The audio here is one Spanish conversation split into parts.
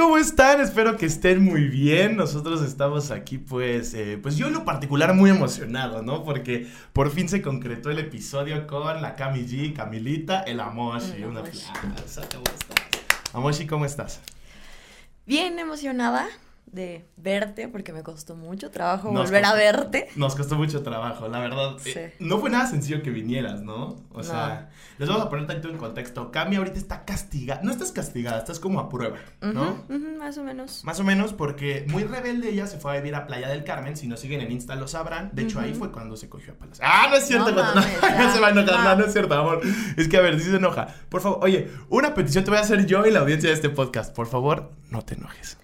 ¿cómo están? Espero que estén muy bien. Nosotros estamos aquí, pues, eh, pues yo en lo particular muy emocionado, ¿no? Porque por fin se concretó el episodio con la Cami G, Camilita, el Amoshi. Una Amoshi. ¿cómo estás? Bien emocionada de verte porque me costó mucho trabajo Nos volver a verte. Nos costó mucho trabajo, la verdad. Sí. Eh, no fue nada sencillo que vinieras, ¿no? O No. sea, les vamos a poner tantito en contexto. Cami ahorita está castigada. No estás castigada, estás como a prueba, ¿no? Más o menos. Más o menos porque muy rebelde ella se fue a vivir a Playa del Carmen. Si nos siguen en Insta lo sabrán. De hecho, ahí fue cuando se cogió a palas. Ah, no es cierto. No cuando- mames, no, se va a enojar. No, no. no es cierto, amor. Es que a ver, si se enoja. Por favor, oye, una petición te voy a hacer yo y la audiencia de este podcast. Por favor, no te enojes.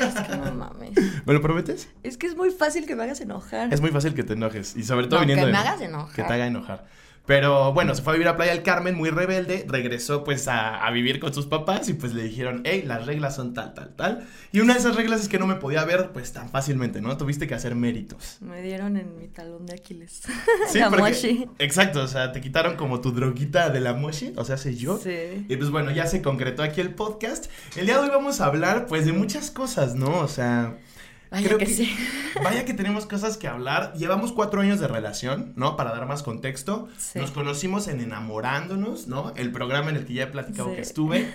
Es que no mames. ¿Me lo prometes? Es que es muy fácil que me hagas enojar. Es muy fácil que te enojes. Y sobre todo No, viniendo que me hagas enojar. Que te haga enojar. Pero bueno, se fue a vivir a Playa del Carmen, muy rebelde, regresó pues a, a vivir con sus papás y pues le dijeron, hey, las reglas son tal, tal, tal. Y una de esas reglas es que no me podía ver pues tan fácilmente, ¿no? Tuviste que hacer méritos. Me dieron en mi talón de Aquiles. Sí, La porque- mochi. Exacto, o sea, te quitaron como tu droguita de la mochi, o sea, sé yo. Sí. Y pues bueno, ya se concretó aquí el podcast. El día de hoy vamos a hablar pues de muchas cosas, ¿no? O sea... Vaya creo que, sí. Vaya que tenemos cosas que hablar. Llevamos cuatro años de relación, ¿no? Para dar más contexto. Sí. Nos conocimos en Enamorándonos, ¿no? El programa en el que ya he platicado Sí. que estuve.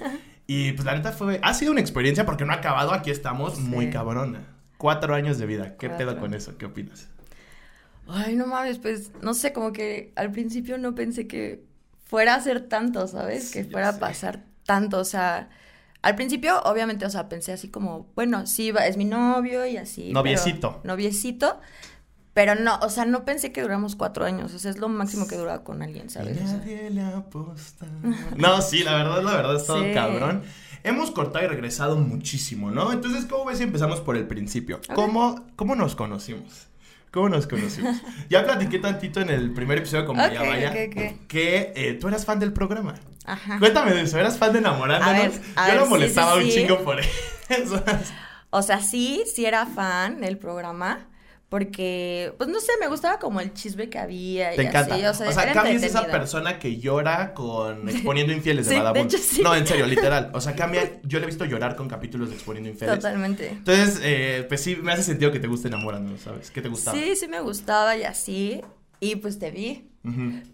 Y pues la neta fue, ha sido una experiencia porque no ha acabado, aquí estamos Sí. muy cabrona. Cuatro años de vida. ¿Qué pedo con eso? ¿Qué opinas? Ay, no mames, pues no sé, como que al principio no pensé que fuera a ser tanto, ¿sabes? Que fuera a pasar tanto, o sea, al principio obviamente, o sea, pensé así como, bueno, sí, va- es mi novio y así. pero- Noviecito. noviecito, pero no, o sea, no pensé que duramos cuatro años, o sea, es lo máximo que dura con alguien, ¿sabes? O sea, Nadie le aposta. No, sí, la verdad, la verdad, es todo Sí. cabrón. Hemos cortado y regresado muchísimo, ¿no? Entonces, ¿cómo ves si empezamos por el principio? ¿Cómo, ¿Cómo nos conocimos? ¿Cómo nos conocimos? Ya platiqué tantito en el primer episodio con Vaya Ok, Vaya que eh, tú eras fan del programa. Ajá. Cuéntame de eso, ¿eras fan de Enamorándonos? A ver, a Yo lo molestaba sí, un sí. chingo por eso. O sea, sí, sí era fan del programa, porque, pues no sé, me gustaba como el chisme que había y Te encanta. así, o sea, o sea, Cami es esa persona que llora con Exponiendo Infieles de Sí, de Badabun. hecho, sí. No, en serio, literal. O sea, Cami, yo le he visto llorar con capítulos de Exponiendo Infieles. Totalmente. Entonces, eh, pues sí, me hace sentido que te guste enamorando, ¿sabes? Que te gustaba. Sí, sí me gustaba y así, y pues te vi.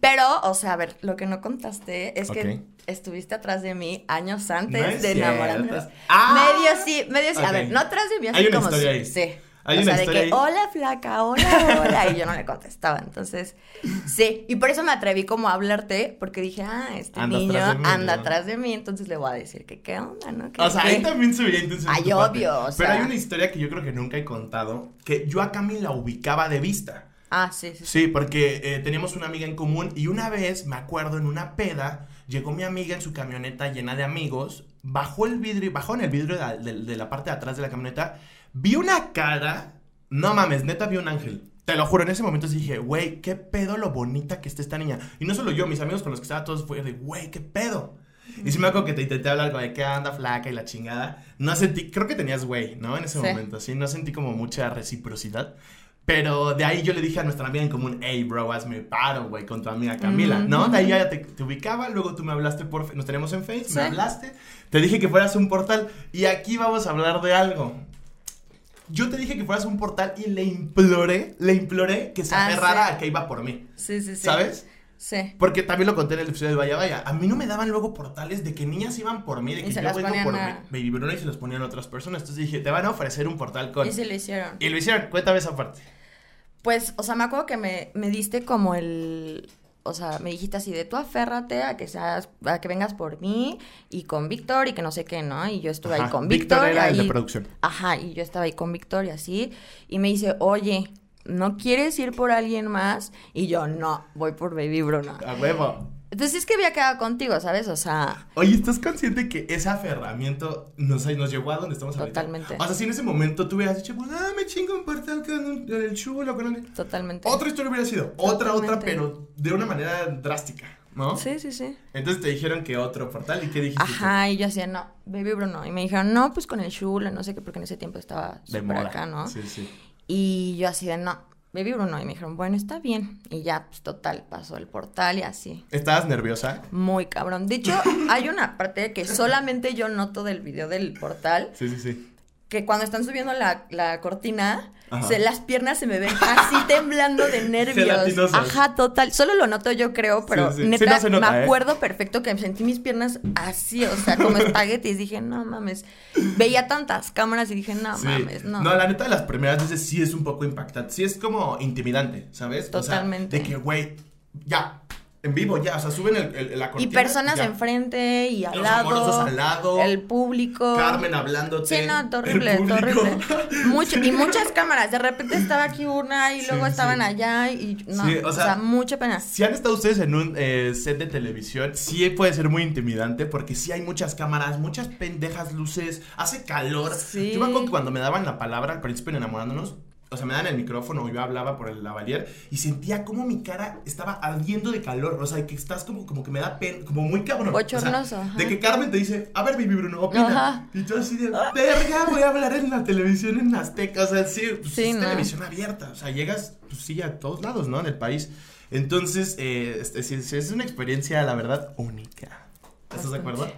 Pero, o sea, a ver, lo que no contaste es que estuviste atrás de mí años antes No es de enamorarnos. ¡Ah! Medio sí, medio sí. A ver, no atrás de mí, así Hay una como historia si- ahí. Sí. Hay o una sea, de historia que, ahí. hola flaca, hola, hola, y yo no le contestaba. Entonces, sí, y por eso me atreví como a hablarte, porque dije, ah, este Anda niño atrás de mí, anda ¿no? atrás de mí, entonces le voy a decir que qué onda, ¿no? ¿Qué- O sea, qué? ahí también se veía intenso. en Ay, obvio, o Pero sea. hay una historia que yo creo que nunca he contado, que yo a Cami la ubicaba de vista. Ah, sí, sí, sí. Sí, porque eh, teníamos una amiga en común y una vez, me acuerdo, en una peda, llegó mi amiga en su camioneta llena de amigos, bajó el vidrio, bajó en el vidrio de de- de la parte de atrás de la camioneta, vi una cara, no mames, neta vi un ángel. Te lo juro, en ese momento sí dije, güey, qué pedo lo bonita que está esta niña. Y no solo yo, mis amigos con los que estaba todos fue de, güey, qué pedo. Y sí me acuerdo que te intenté hablar como de qué anda flaca y la chingada. No sentí, creo que tenías güey, ¿no? En ese Sí. momento, sí, no sentí como mucha reciprocidad. Pero de ahí yo le dije a nuestra amiga en común, hey, bro, hazme paro, güey, con tu amiga Camila, ¿no? De ahí ya te, te ubicaba, luego tú me hablaste por... Nos tenemos en Face, me Sí. hablaste, te dije que fueras un portal y aquí vamos a hablar de algo. Yo te dije que fueras un portal y le imploré, le imploré que se Ah, aferrara sí. a que iba por mí, Sí, sí, sí. ¿sabes? Sí. Porque también lo conté en el episodio del Vaya Vaya. A mí no me daban luego portales de que niñas iban por mí, de que yo vengo por a- mí, Baby Bruno y se los ponían a otras personas. Entonces dije, te van a ofrecer un portal con... Y se lo hicieron. Y lo hicieron, cuéntame esa parte. Pues, o sea, me acuerdo que me, me diste como el. O sea, me dijiste así de tú aférrate a que seas, a que vengas por mí y con Víctor y que no sé qué, ¿no? Y yo estuve ahí con Víctor Víctor. era el de ahí- producción. Ajá, y yo estaba ahí con Víctor y así. Y me dice, oye, ¿no quieres ir por alguien más? Y yo, no, voy por Baby Bruno. A huevo. Entonces es que había quedado contigo, ¿sabes? O sea, Oye, ¿estás consciente que ese aferramiento nos, nos llevó a donde estamos ahorita? Totalmente. O sea, si en ese momento tú hubieras dicho, pues, ah, me chingo un portal con un- el chulo, con el... totalmente. Otra historia hubiera sido. Otra, otra, pero de una manera drástica, ¿no? Sí, sí, sí. Entonces te dijeron que otro portal, ¿y qué dijiste? tú? Ajá, y yo hacía, no, Baby Bruno. Y me dijeron, no, pues con el Chulo, no sé qué, porque en ese tiempo estaba súper acá, ¿no? Sí, sí. Y yo así de, no, Baby Bruno. Y me dijeron, bueno, está bien. Y ya, pues total, pasó el portal y así. ¿Estabas nerviosa? Muy cabrón. De hecho, hay una parte que solamente yo noto del video del portal, Sí, sí, sí. Que cuando están subiendo la, la cortina, se, las piernas se me ven así temblando de nervios. Ajá, total. Solo lo noto yo creo, pero Sí, sí. Sí, neta, no nota, me ¿eh? acuerdo perfecto que sentí mis piernas así, o sea, como espaguetis. Dije, no mames. Veía tantas cámaras y dije, no mames, no. la neta de las primeras veces sí es un poco impactante. Sí es como intimidante, ¿sabes? O sea, Totalmente. de que, güey, ya, en vivo, ya, o sea, suben el, el- la y cortina. personas ya. enfrente y al Los lado. amorosos al lado. El público. Carmen hablándote. Sí, no, horrible, horrible. Mucho, y muchas cámaras. De repente estaba aquí una y luego sí. estaban allá y no. O, sea, mucha pena. Si han estado ustedes en un eh, set de televisión, sí puede ser muy intimidante porque sí hay muchas cámaras, muchas pendejas luces, hace calor. Sí. Yo me acuerdo que cuando me daban la palabra al principio en enamorándonos, o sea, me dan el micrófono yo hablaba por el lavalier y sentía como mi cara estaba ardiendo de calor. O sea, que estás como, como que me da pena, como muy cabrón. O sea, Bochornoso, de que Carmen te dice, a ver, Baby Bruno, opina. Ajá. Y tú así de, verga, voy a hablar en la televisión en Azteca. O sea, sí, pues, Sí, es no. televisión abierta. O sea, llegas, pues sí, a todos lados, ¿no? En el país. Entonces, eh, este, sí, sí, es una experiencia, la verdad, única. ¿Estás de acuerdo?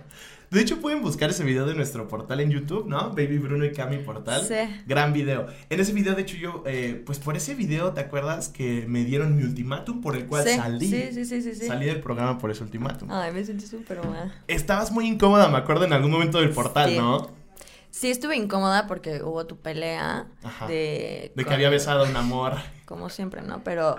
De hecho, pueden buscar ese video de nuestro portal en YouTube, ¿no? Baby Bruno y Cami Portal. Sí. Gran video. En ese video, de hecho, yo, eh, pues por ese video, ¿te acuerdas que me dieron mi ultimátum por el cual Sí, salí? sí, sí, sí, sí. Salí del programa por ese ultimátum. Ay, me sentí súper mal. Estabas muy incómoda, me acuerdo, en algún momento del portal, Sí. ¿no? Sí, estuve incómoda porque hubo tu pelea Ajá. de... De que había besado a un amor. Como siempre, ¿no? Pero,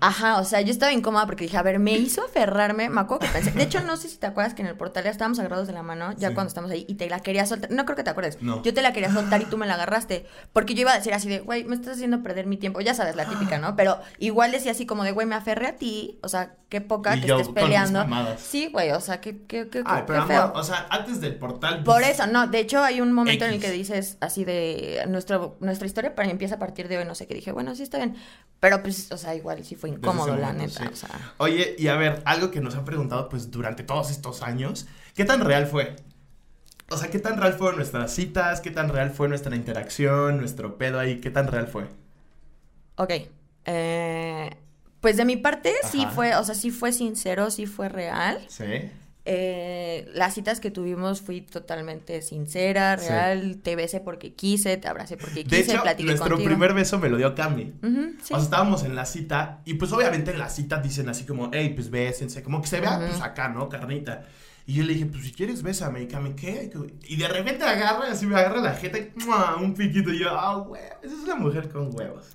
ajá, o sea, yo estaba incómoda porque dije, a ver, me hizo aferrarme, me acuerdo que pensé, de hecho, no sé si te acuerdas que en el portal ya estábamos agarrados de la mano, ya Sí. cuando estamos ahí, y te la quería soltar, no creo que te acuerdes, No. yo te la quería soltar y tú me la agarraste, porque yo iba a decir así de, güey, me estás haciendo perder mi tiempo, ya sabes, la típica, ¿no? Pero igual decía así como de, güey, me aferré a ti, o sea, qué poca Y que yo estés peleando. Sí, güey, o sea, qué, qué, qué, Ay, qué pero feo. amor, o sea, antes del portal. Por pues, eso, no, de hecho hay un momento en el que dices así de nuestro, nuestra historia para empieza a partir de hoy, no sé qué, dije, bueno, sí está pero pues, o sea, igual sí fue incómodo, la neta, sí. o sea. Oye, y a ver, algo que nos han preguntado pues durante todos estos años, ¿qué tan real fue? O sea, ¿qué tan real fueron nuestras citas? ¿Qué tan real fue nuestra interacción, nuestro pedo ahí? ¿Qué tan real fue? Ok, eh, pues de mi parte sí fue, o sea, sí fue sincero, sí fue real. Sí. Eh, las citas que tuvimos fui totalmente sincera, Sí. real, te besé porque quise, te abracé porque De quise, hecho, platiqué nuestro contigo. primer beso me lo dio Cami. Sí. O sea, estábamos en la cita y pues obviamente en la cita dicen así como, hey, pues bésense, como que se vea pues acá, ¿no? Carnita. Y yo le dije, pues si quieres bésame, y Cami, ¿qué? Y de repente agarra, así me agarra la jeta y un piquito y yo, ah, huevos, esa es una mujer con huevos.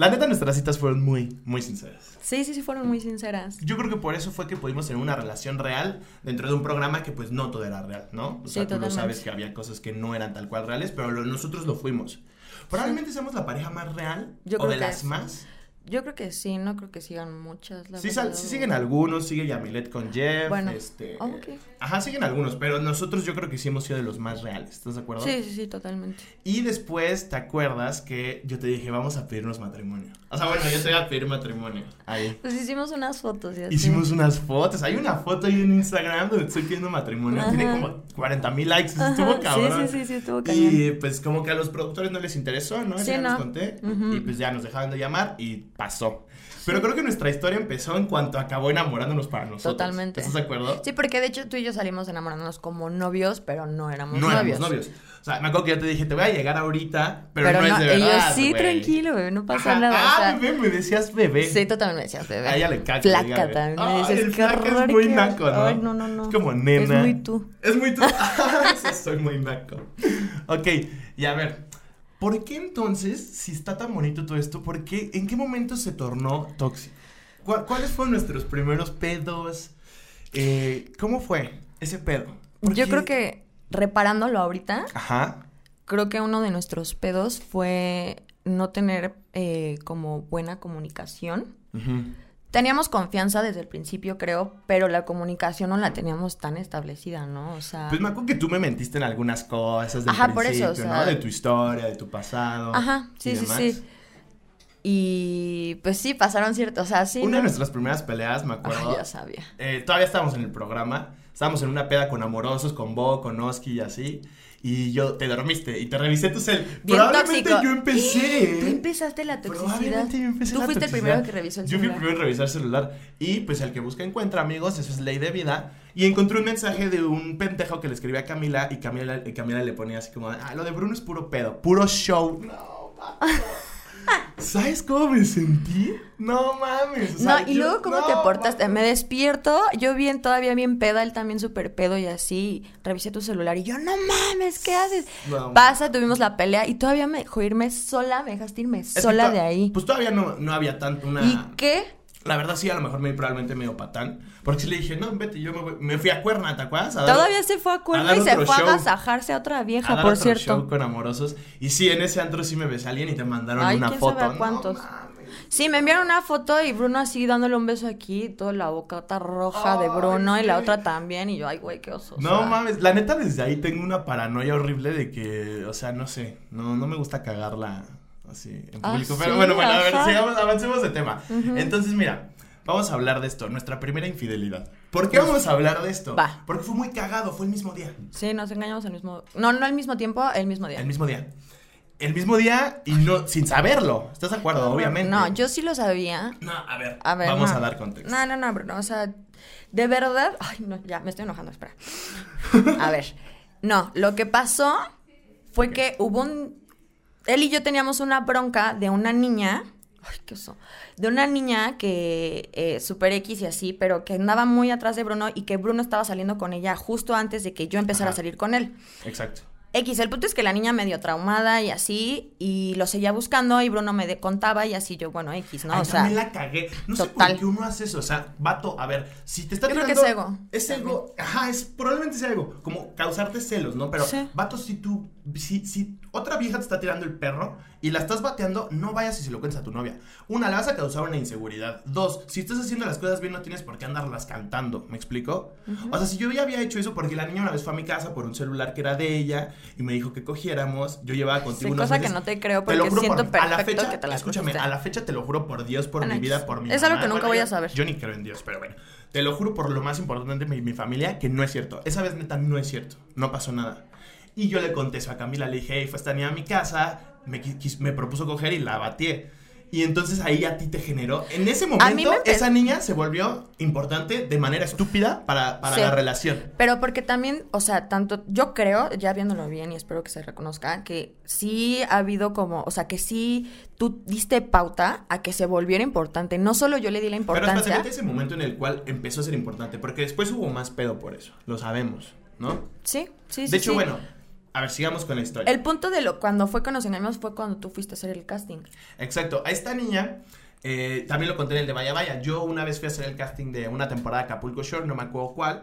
La neta, nuestras citas fueron muy, muy sinceras. Sí, sí, sí, fueron muy sinceras. Yo creo que por eso fue que pudimos tener una relación real dentro de un programa que pues no todo era real, ¿no? O sea, Sí, tú lo sabes que había cosas que no eran tal cual reales, pero lo- nosotros lo fuimos. Probablemente seamos la pareja más real Yo o de las es. más. Yo creo que sí, no creo que sigan muchas. La Sí, sal- sí siguen algunos, sigue Yamilet con Jeff, Bueno, este... ok. Ajá, siguen algunos, pero nosotros yo creo que sí hemos sido de los más reales, ¿estás de acuerdo? Sí, sí, sí, totalmente. Y después, ¿te acuerdas que yo te dije, vamos a pedirnos matrimonio? O sea, bueno, yo te voy a pedir matrimonio. Ahí. Pues hicimos unas fotos y así. Hicimos unas fotos. Hay una foto ahí en Instagram donde estoy pidiendo matrimonio. Ajá. Tiene como 40 mil likes. Ajá, Estuvo cabrón. Sí, sí, sí, sí, estuvo cañón. Y pues como que a los productores no les interesó, ¿no? Sí, ya les no. conté. Ujú. Y pues ya nos dejaron de llamar y pasó. Pero creo que nuestra historia empezó en cuanto acabó enamorándonos para nosotros. Totalmente. ¿Estás de acuerdo? Sí, porque de hecho tú y yo salimos enamorándonos como novios, pero no éramos No novios. éramos novios. O sea, me acuerdo que yo te dije, te voy a llegar ahorita, pero, Pero, no, no, es de y yo, verdad. sí, güey". tranquilo, bebé, no pasa Ajá. nada. Ah, o sea, bebé, me decías bebé. Sí, totalmente me decías, bebé. A ella le diga Flaca bebé. también. Ay, Me el qué es muy naco, ¿no? Ay, no, no, no. Es como nena. Es muy tú. Es muy tú. Sí, soy muy naco. Ok, y a ver, ¿por qué entonces, si está tan bonito todo esto, por qué, en qué momento se tornó tóxico? ¿Cuál- ¿Cuáles fueron nuestros primeros pedos? Eh, ¿Cómo fue ese pedo? ¿Por Yo creo que reparándolo ahorita, Ajá. creo que uno de nuestros pedos fue no tener eh, como buena comunicación. Ujú. Teníamos confianza desde el principio, creo, pero la comunicación no la teníamos tan establecida, ¿no? O sea, Pues me acuerdo que tú me mentiste en algunas cosas del Ajá, por eso, principio, o sea- ¿no? De tu historia, de tu pasado. Ajá, y sí, sí, demás. sí. Y pues sí, pasaron ciertos, o sea, sí. Una de nuestras primeras peleas, me Ay, acuerdo. ya sabía. eh, todavía estábamos en el programa. Estábamos en una peda con amorosos, con Bo, con Oski y así. Y yo te dormiste y te revisé tu cel. Bien Probablemente tóxico. yo empecé. Tú empezaste la toxicidad. Probablemente yo empecé Tú la fuiste el toxicidad. primero que revisó el Yo fui el celular. primero en revisar el celular. Y pues el que busca encuentra, amigos, eso es ley de vida. Y encontré un mensaje de un pendejo que le escribía a Camila y Camila, y Camila le ponía así como, ah, lo de Bruno es puro pedo, puro show. No, vato. ¿Sabes cómo me sentí? No mames. o sea, No, y yo- luego cómo no, te portaste. Me despierto, yo bien, todavía bien peda, él también súper pedo y así. Revisé tu celular y yo, no mames, ¿qué haces? No. Pasa, tuvimos la pelea y todavía me dejó irme sola, me dejaste irme sola de ahí. Pues todavía no, no había tanto una... ¿Y qué? La verdad sí, a lo mejor me probablemente medio patán. Porque sí le dije, no, vete, yo me, voy- me fui a Cuerna, ¿te acuerdas? A dar- Todavía se fue a a cuerda dar y se fue show. a agasajarse a otra a vieja, dar por otro cierto. show con amorosos. Y sí, en ese antro sí me besé a alguien y te mandaron Ay, una quién foto. sabe a cuántos. Sí, me enviaron una foto y Bruno así dándole un beso aquí, toda la boca toda roja de Bruno y la otra también. Y yo, ay, güey, qué oso. o No sea. mames, la neta desde ahí tengo una paranoia horrible de que, o sea, no sé, no, no me gusta cagarla así en Ah, público. sí, Pero bueno, bueno, a ver, sigamos, avancemos de tema. Entonces, mira, vamos a hablar de esto, nuestra primera infidelidad. ¿Por qué vamos a hablar de esto? Va. Porque fue muy cagado, fue el mismo día. Sí, nos engañamos al mismo... No, no al mismo tiempo, el mismo día. El mismo día. El mismo día y no, sin saberlo. ¿Estás de acuerdo? Obviamente. No, yo sí lo sabía. No, a ver, A ver, vamos no. a dar contexto. No, no, no, Bruno, o sea, de verdad... Ay, no, ya, me estoy enojando, espera. A ver, no, lo que pasó fue que hubo un... Él y yo teníamos una bronca de una niña... Ay, qué oso. De una niña que... Eh, super X y así, pero que andaba muy atrás de Bruno y que Bruno estaba saliendo con ella justo antes de que yo empezara Ajá. a salir con él. Exacto. X, el punto es que la niña medio traumada y así, y lo seguía buscando y Bruno me contaba y así yo, bueno, X, ¿no? Ay, o sea, también la cagué. No sé por qué uno hace eso. O sea, vato, a ver, si te está Yo creo que tirando- es ego. Es ego. Ajá, es probablemente sea ego. Como causarte celos, ¿no? Pero, Sí. vato, si tú. Si, si otra vieja te está tirando el perro y la estás bateando, no vayas y se lo cuentes a tu novia. Una, le vas a causar una inseguridad. Dos, si estás haciendo las cosas bien, no tienes por qué andarlas cantando. ¿Me explico? O sea, si yo ya había hecho eso porque la niña una vez fue a mi casa por un celular que era de ella y me dijo que cogiéramos, yo llevaba contigo Sí, unos cosa que meses. no te creo Te lo porque juro siento por- a la fecha, que te la Escúchame, cogiste. a la fecha te lo juro por Dios, por mi vida, por mi Es algo mamá. que nunca voy a saber. Yo ni creo en Dios, pero bueno. Te lo juro por lo más importante de mi, mi familia que no es cierto. Esa vez neta no es cierto. No pasó nada. Y yo le conté eso a Camila, le dije, hey, fue esta niña a mi casa, me, me propuso coger y la batí. Y entonces ahí a ti te generó. En ese momento, esa niña se volvió importante de manera estúpida para, para Sí. la relación. Pero porque también, o sea, tanto, yo creo, ya viéndolo bien y espero que se reconozca, que sí ha habido como, o sea, que sí tú diste pauta a que se volviera importante. No solo yo le di la Pero importancia. vete a ese momento en el cual empezó a ser importante, porque después hubo más pedo por eso, lo sabemos, ¿no? Sí, sí, sí. de hecho, sí. bueno, a ver, sigamos con la historia. El punto de lo cuando fue con los engaños fue cuando tú fuiste a hacer el casting. Exacto, a esta niña, eh, también lo conté en el de Vaya Vaya, yo una vez fui a hacer el casting de una temporada de Acapulco Shore, no me acuerdo cuál,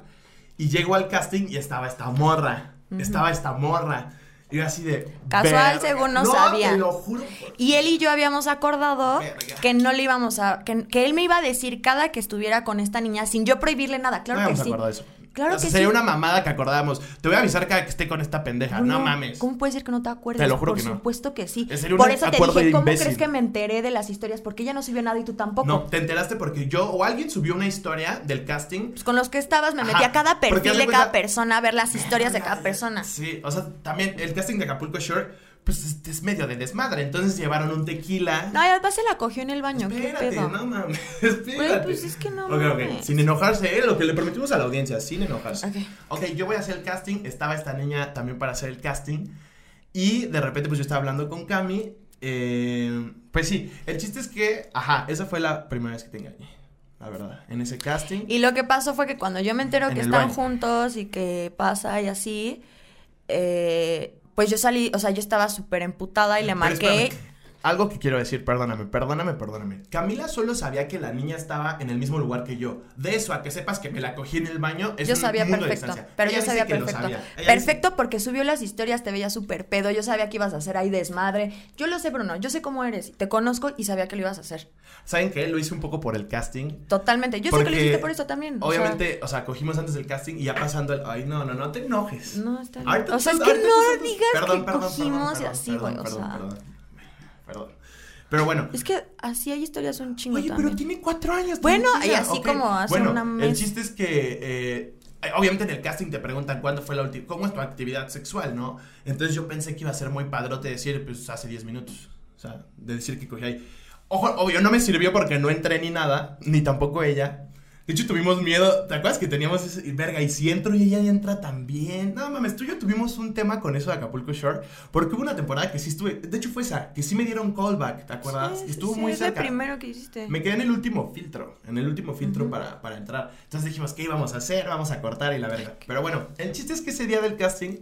y llego al casting y estaba esta morra, estaba esta morra, y así de... Casual, "Verga". según no sabía. te lo juro. por- Y él y yo habíamos acordado Verga. que no le íbamos a. Que, que él me iba a decir cada que estuviera con esta niña sin yo prohibirle nada. Claro no que habíamos sí. eso. Claro O sea, que sería sí. una mamada que acordábamos. Te voy a avisar cada que esté con esta pendeja. No, mames. ¿Cómo puede ser que no te acuerdes? Te lo juro Por que no. supuesto que sí. Sería un Por eso te dije, ¿cómo imbécil. crees que me enteré de las historias? Porque ella no subió nada y tú tampoco. No, te enteraste porque yo o alguien subió una historia del casting. Pues con los que estabas me Ajá, metí a cada perfil de cada persona a ver las historias de cada persona. Sí, o sea, también el casting de Acapulco Shore, pues es, medio de desmadre. Entonces llevaron un tequila. No, y además se la cogió en el baño. Espérate, ¿Qué pedo? no mames, espérate. Pues es que no Ok, ok, sin enojarse, ¿eh? lo que le prometimos a la audiencia, sin enojarse. Ok. Ok, yo voy a hacer el casting, estaba esta niña también para hacer el casting, y de repente pues yo estaba hablando con Cami, eh, pues sí, el chiste es que, ajá, esa fue la primera vez que te engañé, la verdad, en ese casting. Y lo que pasó fue que cuando yo me entero En que están baño. juntos y que pasa y así, eh, pues yo salí, o sea, yo estaba súper emputada y le marqué. espérame, Algo que quiero decir, perdóname, perdóname, perdóname. Camila solo sabía que la niña estaba en el mismo lugar que yo. De eso a que sepas que me la cogí en el baño es Yo un sabía mundo de perfecto, distancia. pero Ella yo sabía perfecto. sabía. Ella dice- Perfecto porque subió las historias, te veía súper pedo, yo sabía que ibas a hacer ahí desmadre. Yo lo sé, Bruno, yo sé cómo eres, te conozco y sabía que lo ibas a hacer. ¿Saben qué? Lo hice un poco por el casting. Totalmente, yo sé que lo hiciste por eso también. o sea, Obviamente, o sea, cogimos antes del casting y ya pasando el. Ay, no, no, no te enojes. No, está bien. Ahorita O sea, tú- es que no digas perdón, que perdón, cogimos y así, güey, o sea. Perdón. Pero bueno. Es que así hay historias un chingo Oye, también. pero tiene cuatro años. Bueno, y así como hace bueno, una El mes. chiste es que eh, eh, obviamente en el casting te preguntan cuándo fue la última, cómo es tu actividad sexual, ¿no? Entonces yo pensé que iba a ser muy padrote decir, pues hace 10 minutos. O sea, de decir que cogí ahí. Ojo, obvio, no me sirvió porque no entré ni nada, ni tampoco ella. De hecho, tuvimos miedo. ¿Te acuerdas que teníamos ese. Verga, y si entro y ella entra también? No mames, tú y yo tuvimos un tema con eso de Acapulco Shore. Porque hubo una temporada que sí estuve. De hecho, fue esa, que sí me dieron callback, ¿te acuerdas? Sí, estuvo sí, muy es el cerca. primero que hiciste. Me quedé en el último filtro, en el último filtro para, para entrar. Entonces dijimos, ¿qué íbamos a hacer? Vamos a cortar y la verga. Pero bueno, el chiste es que ese día del casting,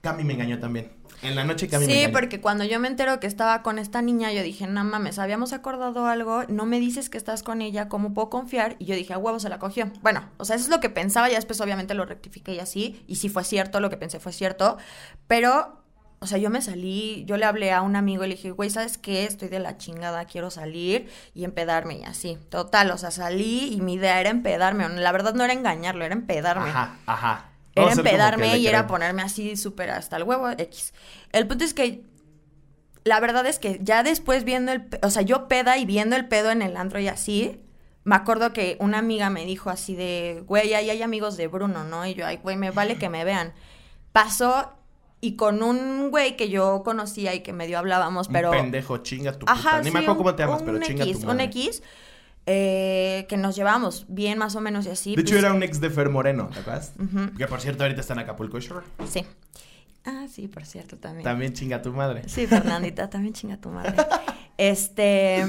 Cami me engañó también. En la noche Cami me Sí, engañó. porque cuando yo me entero que estaba con esta niña, yo dije, no mames, habíamos acordado algo, no me dices que estás con ella, ¿cómo puedo confiar? Y yo dije, a huevo se la cogió. Bueno, o sea, eso es lo que pensaba, ya después obviamente lo rectifiqué y así, y sí fue cierto, lo que pensé fue cierto, pero, o sea, yo me salí, yo le hablé a un amigo y le dije, güey, ¿sabes qué? Estoy de la chingada, quiero salir y empedarme y así. Total, o sea, salí y mi idea era empedarme, la verdad no era engañarlo, era empedarme. Ajá, ajá. Era empedarme y era ponerme así súper hasta el huevo X. El punto es que la verdad es que ya después viendo el, o sea, yo peda y viendo el pedo en el antro y así, me acuerdo que una amiga me dijo así de, güey, ahí hay amigos de Bruno, ¿no? Y yo, ay, güey, me vale que me vean. Pasó y con un güey que yo conocía y que medio hablábamos, pero... Un pendejo, chinga tu puta. Ajá, Ni sí, me acuerdo un- cómo te llamas, pero un chinga X, tu Un madre. X, eh, que nos llevamos bien más o menos y así. De hecho, pues, era un ex de Fer Moreno, ¿te acuerdas? Que por cierto, ahorita está en Acapulco Shore. Sí. Ah, sí, por cierto, también. También chinga tu madre. Sí, Fernandita, también chinga tu madre. Este,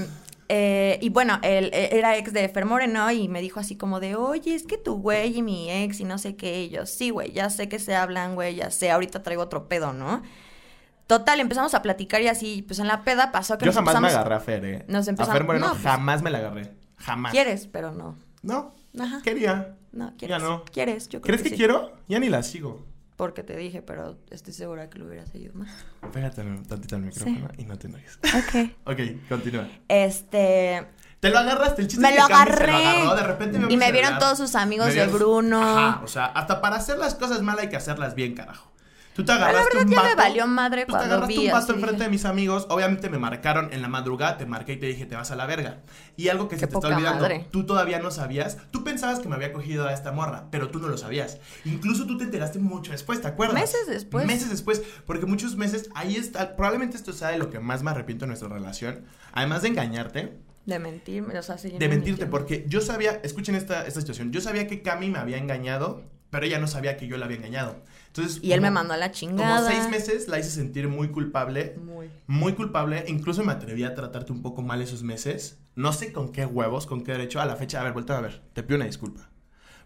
eh, y bueno, él eh, era ex de Fer Moreno y me dijo así como de, oye, es que tu güey y mi ex y no sé qué. Y yo, sí, güey, ya sé que se hablan, güey, ya sé, ahorita traigo otro pedo, ¿no? Total, empezamos a platicar y así, pues en la peda pasó que Yo nos jamás me agarré a Fer, ¿eh? Nos a empezamos- Fer Moreno no, pues- jamás me la agarré. Jamás. Quieres, pero no. No, Ajá. quería. No, quieres. no. Quieres, yo creo ¿Crees que sí. quiero? Ya ni la sigo. Porque te dije, pero estoy segura que lo hubieras seguido más. Pégate un tantito al micrófono y no te enojes. Ok. ok, continúa. Este, Te lo agarraste, el chiste Me que lo Cami se agarré. agarró, de repente veo Y me vieron todos sus amigos me de Bruno. Ajá, o sea, hasta para hacer las cosas mal hay que hacerlas bien, carajo. Tú te la agarraste verdad un ya me vato, valió madre te agarraste vi un vato enfrente de mis amigos, obviamente me marcaron en la madrugada, te marqué y te dije, te vas a la verga. Y algo que Qué se te está olvidando, madre. tú todavía no sabías, tú pensabas que me había cogido a esta morra, pero tú no lo sabías. Incluso tú te enteraste mucho después, ¿te acuerdas? Meses después. Meses después, porque muchos meses, ahí está, probablemente esto sea de lo que más me arrepiento de nuestra relación, además de engañarte, De mentirme, o sea, de mentirte, mintiendo. porque yo sabía, escuchen esta, esta situación, yo sabía que Cami me había engañado, pero ella no sabía que yo la había engañado. Entonces, Y él me como- mandó a la Como chingada. seis meses la hice sentir muy culpable, Muy. muy culpable, incluso me atreví a tratarte un poco mal esos meses. No sé con qué huevos, con qué derecho, a la fecha, a ver, vuelta a ver, te pido una disculpa.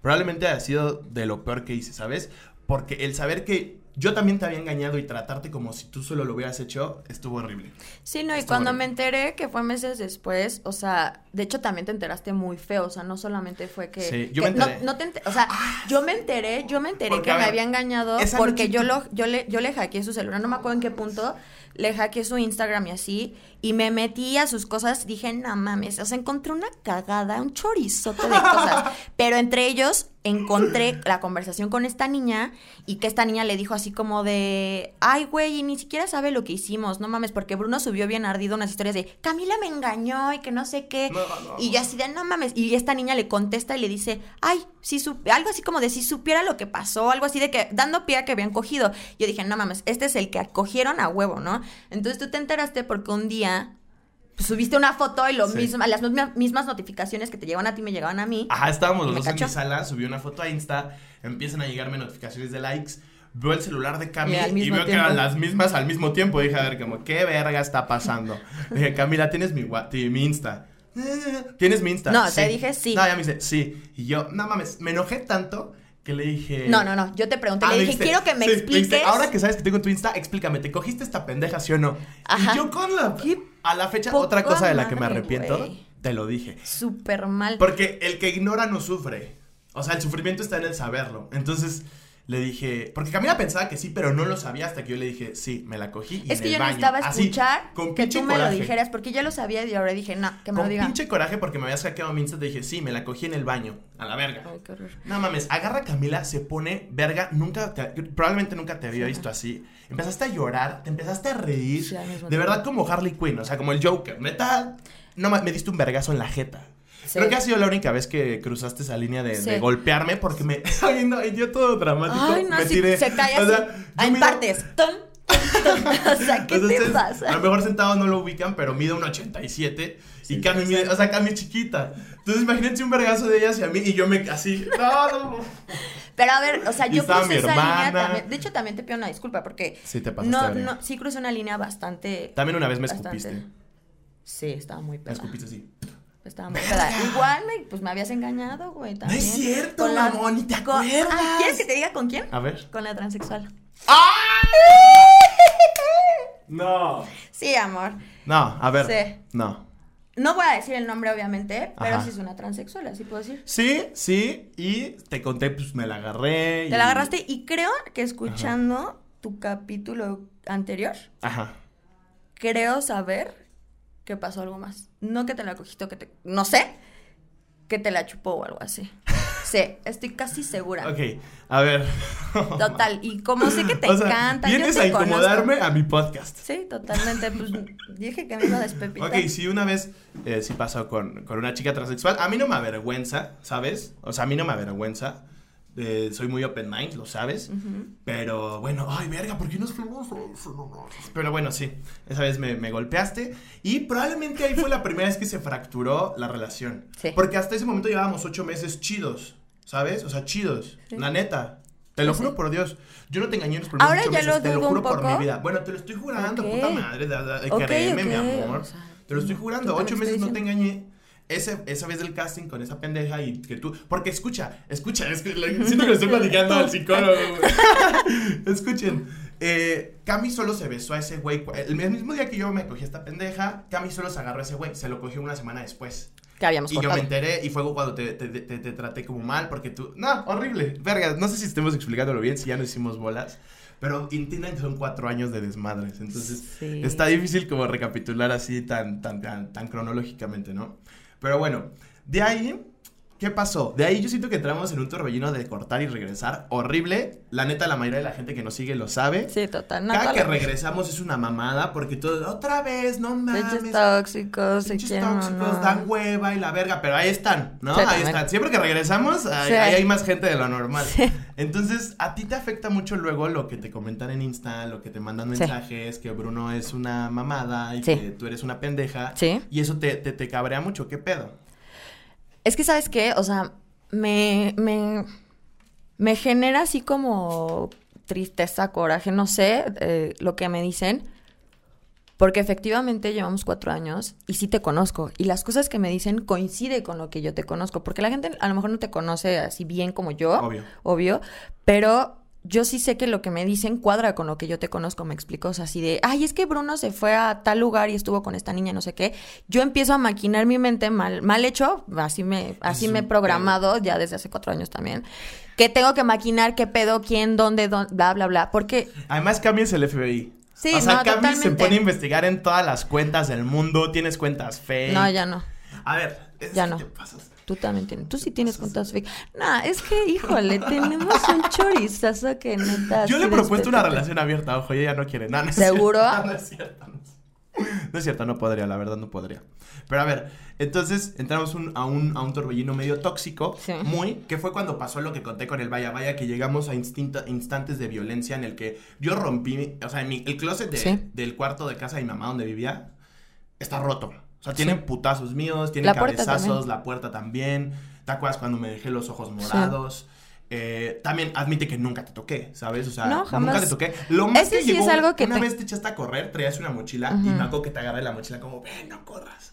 Probablemente ha sido de lo peor que hice, ¿sabes? Porque el saber que yo también te había engañado y tratarte como si tú solo lo hubieras hecho, estuvo horrible. Sí, no, y Estuvo cuando horrible. me enteré que fue meses después, o sea, de hecho también te enteraste muy feo, o sea, no solamente fue que... Sí, yo que me no- enteré. No, te enter- o sea, yo me enteré, yo me enteré Porque, que me había engañado porque noche yo, lo, yo, le, yo le hackeé su celular, no me acuerdo en qué punto, le hackeé su Instagram y así, y me metí a sus cosas, dije, no mames, o sea, encontré una cagada, un chorizote de cosas, pero entre ellos encontré la conversación con esta niña y que esta niña le dijo así como de, ay, güey, y ni siquiera sabe lo que hicimos, no mames, porque Bruno subió bien ardido unas historias de, Camila me engañó y que no sé qué, No, no, y yo así de, no mames, y esta niña le contesta y le dice, ay, si sup- algo así como de si supiera lo que pasó, algo así de que, dando pie a que habían cogido. Yo dije, no mames, este es el que cogieron a huevo, ¿no? Entonces tú te enteraste porque un día pues, subiste una foto y lo Sí. mismo, las mismas, notificaciones que te llegaban a ti me llegaban a mí. Ajá, estábamos los dos en cachó. mi sala, subí una foto a Insta, empiezan a llegarme notificaciones de likes, veo el celular de Cami Y veo que eran las mismas al mismo tiempo. Dije, a ver, como, ¿qué verga está pasando? Dije, Camila, ¿tienes mi, mi Insta? "Eh, ¿Tienes mi Insta? No, te dije sí. No, ya me dice, sí. Y yo, no mames, me enojé tanto que le dije... No, no, no, yo te pregunté, Ah, le dije, dijiste, quiero que me sí, expliques. dijiste, Ahora que sabes que tengo tu Insta, explícame, ¿te cogiste esta pendeja, sí o no? Ajá. Y yo con la... Qué A la fecha, otra cosa de la que me arrepiento, te lo dije. Súper mal. Porque el que ignora no sufre. O sea, el sufrimiento está en el saberlo. Entonces le dije, porque Camila pensaba que sí, pero no lo sabía hasta que yo le dije, sí, me la cogí. Y es en que el yo baño. necesitaba Así, escuchar con que tú me coraje. lo dijeras, porque ya lo sabía y ahora dije, no, que me Con lo diga. pinche coraje porque me habías hackeado mi Insta, te dije, sí, me la cogí en el baño. A la verga. Ay, qué horror. No mames, agarra a Camila, se pone verga, nunca, te- probablemente nunca te había visto así. Empezaste a llorar, te empezaste a reír. Sí, de verdad como Harley Quinn, o sea, como el Joker. Neta, no me diste un vergazo en la jeta. Sí. Creo que ha sido la única vez que cruzaste esa línea de, Sí. de golpearme porque me. Ay, no, y yo todo dramático. Ay, no, me tiré. se cae O así, sea, en mido- partes. Ton. O sea, ¿qué te pasa? A lo mejor sentado no lo ubican, pero mide un 87 Sí, y Cami mide, o sea, Cami es chiquita. Entonces imagínense un vergazo de ella hacia mí y yo me así. No, no. Pero a ver, o sea, Y yo crucé mi esa línea hermana. también. De hecho, también te pido una disculpa porque Sí, te pasaste no, no, sí crucé una línea bastante. También una vez me bastante- escupiste. Sí, estaba muy Me peda. escupiste así. Estaba muy peda. Igual me, pues me habías engañado, güey. No También. es cierto, Con la- mamón, ni te con- acuerdas. ¿Quieres que te diga con quién? A ver. Con la transexual. No. Sí, amor. No, a ver. Sí. No. No voy a decir el nombre, obviamente, pero Ajá. sí es una transexual, así puedo decir. Sí, sí, y te conté, pues me la agarré. y- Te la agarraste y creo que escuchando tu capítulo anterior, Ajá. creo saber que pasó algo más. No que te la cogiste que te... No sé. Que te la chupó o algo así. Sí, estoy casi segura. Ok, a ver. Total, y como sé que te O sea, encanta, yo Vienes te a incomodarme conozco. a mi podcast. Sí, totalmente, pues dije que me iba a despepitar. Ok, sí, una vez eh, sí pasó con, con una chica transexual. A mí no me avergüenza, ¿sabes? O sea, a mí no me avergüenza. Eh, soy muy open mind, lo sabes. Pero bueno, ay, verga, ¿por qué? No, no. Pero bueno, sí, esa vez me, me golpeaste. Y probablemente ahí fue la primera vez que se fracturó la relación. Sí. Porque hasta ese momento llevábamos ocho meses chidos, ¿sabes? O sea, chidos. Sí. La neta. Te lo juro por Dios. Yo no te engañé en los primeros Ahora ocho ya meses. lo te lo juro un por mi vida. Bueno, te lo estoy jurando, puta madre. de- de- de- créeme, mi amor. o sea, te lo estoy jurando. te lo Ocho meses no te engañé. Ese, esa vez del casting con esa pendeja y que tú. Porque escucha, escucha, es que le- siento que le estoy platicando al psicólogo. Escuchen. Eh, Cami solo se besó a ese güey. El mismo día que yo me cogí a esta pendeja, Cami solo se agarró a ese güey. Se lo cogió una semana después. Que habíamos Y yo cortado. me enteré y fue cuando te, te- te- te traté como mal porque tú... No, horrible. Verga, no sé si estemos explicándolo bien, si ya nos hicimos bolas. Pero entiendan que son cuatro años de desmadres. Entonces Sí. está difícil como recapitular así tan, tan, tan, tan cronológicamente, ¿no? Pero bueno, de ahí... ¿Qué pasó? De ahí yo siento que entramos en un torbellino de cortar y regresar. Horrible. La neta, la mayoría de la gente que nos sigue lo sabe. Sí, total. No, Cada que regresamos es una mamada porque todo... Otra vez, no mames. Pinches tóxicos, Pinches tóxicos, no. dan hueva y la verga, pero ahí están, ¿no? Sí, ahí también. están. Siempre que regresamos, ahí, Sí. ahí hay más gente de lo normal. Sí. Entonces, a ti te afecta mucho luego lo que te comentan en Insta, lo que te mandan mensajes, que Bruno es una mamada y que tú eres una pendeja. Sí. Y eso te, te, te cabrea mucho, ¿qué pedo? Es que, ¿sabes qué? O sea, me, me, me genera así como tristeza, coraje, no sé eh, lo que me dicen. Porque efectivamente llevamos cuatro años y sí te conozco. Y las cosas que me dicen coincide con lo que yo te conozco. Porque la gente a lo mejor no te conoce así bien como yo. Obvio. Obvio. Pero yo sí sé que lo que me dicen cuadra con lo que yo te conozco, me explico. O sea, así de, ay, es que Bruno se fue a tal lugar y estuvo con esta niña, no sé qué. Yo empiezo a maquinar mi mente mal, mal hecho, así me, así me he programado ya desde hace cuatro años también. Que tengo que maquinar qué pedo, quién, dónde, dónde, bla, bla, bla. Porque Además, Cami es el FBI. Sí, o sea, no, se pone a investigar en todas las cuentas del mundo, tienes cuentas fake. no, ya no. A ver, es Ya no. te pasas. Tú también tienes. Tú sí tienes cuentas fake. Nah, es que, híjole, tenemos un chorizazo que neta. Yo le he propuesto una relación abierta, ojo, ella no quiere. No, no ¿Seguro? cierto, No, es cierto. No es, no es cierto, no podría, la verdad no podría. Pero a ver, entonces entramos un- a, un, a un torbellino medio tóxico, Sí. muy, que fue cuando pasó lo que conté con el Vaya Vaya, que llegamos a instinta- instantes de violencia en el que yo rompí, o sea, mi- el closet de- Sí. del cuarto de casa de mi mamá donde vivía está roto. O sea, tiene putazos míos, tiene La cabezazos, la puerta también. ¿Te acuerdas cuando me dejé los ojos morados? Eh, también admite que nunca te toqué, ¿sabes? O sea, No, nunca te toqué. Lo más Ese que sí llegó, es algo que una te- vez te echaste a correr, traías una mochila y me acuerdo que te agarré la mochila como, ven, no corras,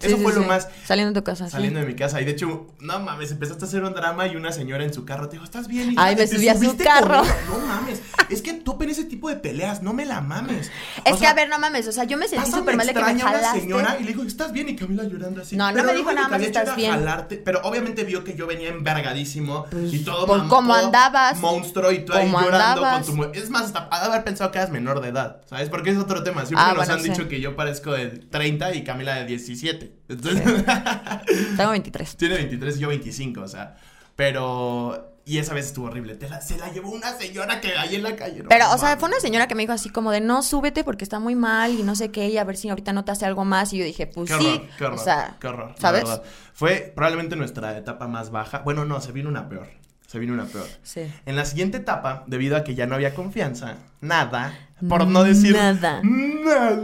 Eso sí, fue lo más Saliendo de tu casa, saliendo de mi casa. Y de hecho, no mames, empezaste a hacer un drama y una señora en su carro te dijo, ¿estás bien? hija?" Ay, me Y te subí a su carro. No mames, es que tú en ese tipo de peleas, no me la mames. Es que, a ver, no mames, o sea, yo me sentí súper mal de que me extraña una jalaste. señora y le dijo, ¿estás bien? Y Camila llorando así. No, no me dijo nada más, "¿Estás bien?". pero obviamente vio que yo venía envergadísimo Pues, y todo por mam- cómo todo andabas, monstruo y tú ahí llorando andabas. con tu Es más, hasta haber pensado que eras menor de edad, ¿sabes? Porque es otro tema. Siempre Ah, nos bueno, han sí. dicho que yo parezco de 30 y Camila de 17. Entonces, Tengo 23. tiene 23 y yo 25, o sea. Pero Y esa vez estuvo horrible. Te la- se la llevó una señora que ahí en la calle. no Pero, o sea, fue una señora que me dijo así como de no, súbete porque está muy mal y no sé qué, y a ver si ahorita no te hace algo más. Y yo dije, pues Qué sí. horror, qué horror, o sea, qué horror, ¿sabes? Fue probablemente nuestra etapa más baja. Bueno, no, se vino una peor. Se vino una peor. Sí. En la siguiente etapa, debido a que ya no había confianza, nada, por no decir Nada. nada,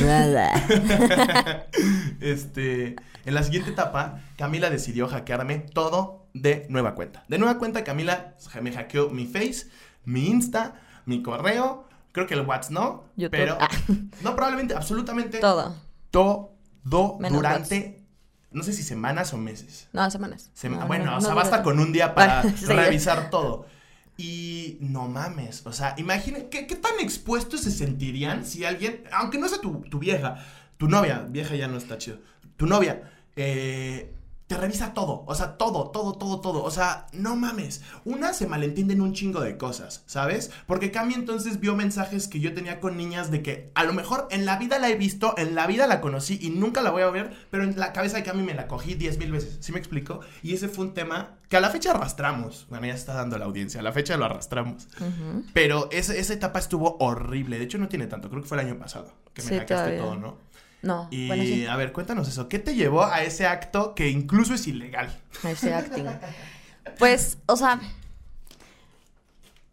Nada. este, en la siguiente etapa, Camila decidió hackearme todo de nueva cuenta. De nueva cuenta, Camila me hackeó mi Face, mi Insta, mi correo, creo que el WhatsApp no, YouTube. pero Ah. no probablemente, absolutamente Todo. todo Menos durante, no sé si semanas o meses. No, semanas. Sema- No, bueno, no, o sea, basta con un día para Sí. revisar todo. Y no mames, o sea, imaginen, ¿qué, qué tan expuestos se sentirían si alguien, aunque no sea tu, tu vieja, tu novia, vieja ya no está chido, tu novia, eh, te revisa todo, o sea, todo, todo, todo, todo, o sea, no mames. Una se malentienden un chingo de cosas, ¿sabes? Porque Cami entonces vio mensajes que yo tenía con niñas de que a lo mejor en la vida la he visto, en la vida la conocí y nunca la voy a ver, pero en la cabeza de Cami me la cogí diez mil veces, ¿sí me explico? Y ese fue un tema que a la fecha arrastramos, bueno, ya está dando la audiencia, a la fecha lo arrastramos. Pero ese- esa etapa estuvo horrible, de hecho no tiene tanto, creo que fue el año pasado que me Sí, hackeaste todo, ¿no? No, Y bueno, sí. a ver, cuéntanos eso, ¿qué te llevó a ese acto que incluso es ilegal? A ese acting. Pues, o sea.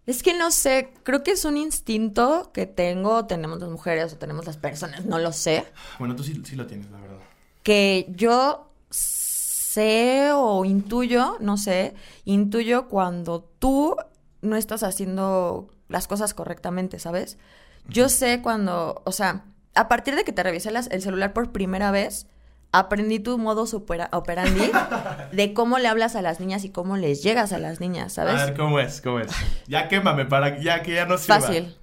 Es que no sé, creo que es un instinto que tengo, tenemos las mujeres o tenemos las personas, no lo sé. Bueno, tú sí, sí lo tienes, la verdad. que yo sé o intuyo, no sé, intuyo cuando tú no estás haciendo las cosas correctamente, ¿sabes? Yo sé cuando, o sea, a partir de que te revisé las- el celular por primera vez, aprendí tu modo supera- operandi de cómo le hablas a las niñas y cómo les llegas a las niñas, ¿sabes? A ver, ¿cómo es? ¿Cómo es? Ya quémame para ya que ya no sirva. Fácil.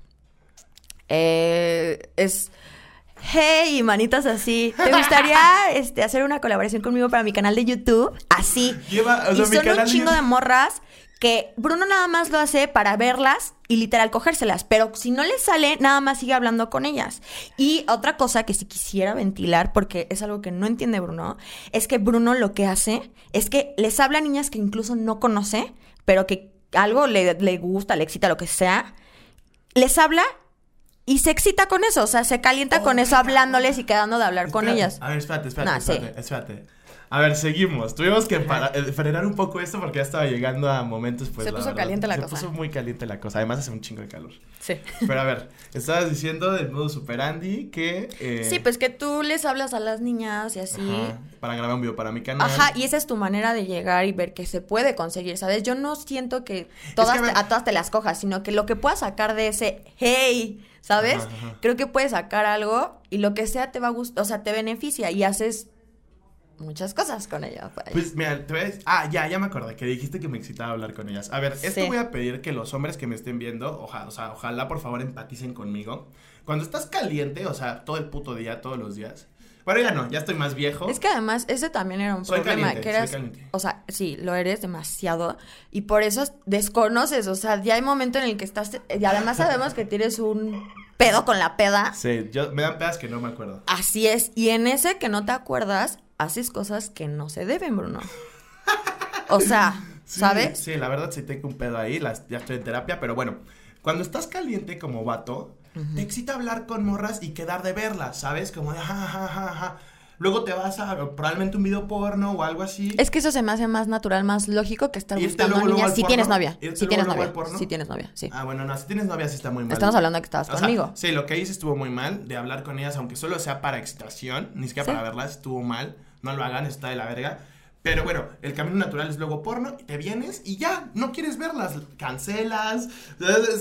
Eh, es. Hey, manitas así. ¿Te gustaría este, hacer una colaboración conmigo para mi canal de YouTube? Así. Lleva, o sea, y son un chingo de morras que Bruno nada más lo hace para verlas y literal cogérselas. Pero si no le sale, nada más sigue hablando con ellas. Y otra cosa que si quisiera ventilar, porque es algo que no entiende Bruno, es que Bruno lo que hace es que les habla a niñas que incluso no conoce, pero que algo le, le gusta, le excita, lo que sea. Les habla y se excita con eso. O sea, se calienta Oh, con eso cabrón. hablándoles y quedando de hablar con ellas. A ver, espérate, espérate, sí. espérate, espérate. A ver, seguimos. Tuvimos que para- eh, frenar un poco esto porque ya estaba llegando a momentos pues Se la puso verdad, caliente la se cosa. puso muy caliente la cosa. Además hace un chingo de calor. Sí. Pero a ver, estabas diciendo del modo superandi que eh, Sí, pues que tú les hablas a las niñas y así. ajá, para grabar un video para mi canal. Ajá, y esa es tu manera de llegar y ver que se puede conseguir, ¿sabes? Yo no siento que todas que, a ver- te- a todas te las cojas, sino que lo que puedas sacar de ese hey, ¿sabes? Ajá, ajá. Creo que puedes sacar algo y lo que sea te va a gustar, o sea, te beneficia y haces muchas cosas con ella. pues. Pues mira, te voy a decir- Ah, ya, ya me acordé que dijiste que me excitaba hablar con ellas. A ver, esto Sí. voy a pedir que los hombres que me estén viendo, ojalá, o sea, ojalá por favor empaticen conmigo. Cuando estás caliente, o sea, todo el puto día, todos los días. Bueno, ya no, ya estoy más viejo. Es que además ese también era un Soy problema, caliente, que soy eras, caliente. o sea, sí, lo eres demasiado y por eso desconoces, o sea, ya hay momento en el que estás y además sabemos que tienes un pedo con la peda. Sí, yo, me dan pedas que no me acuerdo. Así es, y en ese que no te acuerdas, haces cosas que no se deben, Bruno. O sea, Sí, ¿sabes? Sí, la verdad sí tengo un pedo ahí, las- ya estoy en terapia, pero bueno, cuando estás caliente como vato, te excita hablar con morras y quedar de verlas, ¿sabes? Como de, ajá, ajá, ajá. Luego te vas a probablemente un video porno o algo así. Es que eso se me hace más natural, más lógico que estar ¿Irte buscando a luego, luego niñas. Si porno? tienes novia, ¿Irte si luego, tienes novia, porno? si tienes novia, sí. Ah, bueno, no, si tienes novia sí está muy mal. Estamos hablando de que estabas O sea, conmigo. sí, lo que hice estuvo muy mal, de hablar con ellas, aunque solo sea para excitación, ni siquiera Sí. para verlas, estuvo mal. No lo hagan, está de la verga. Pero bueno, el camino natural es luego porno, te vienes y ya, no quieres verlas, cancelas.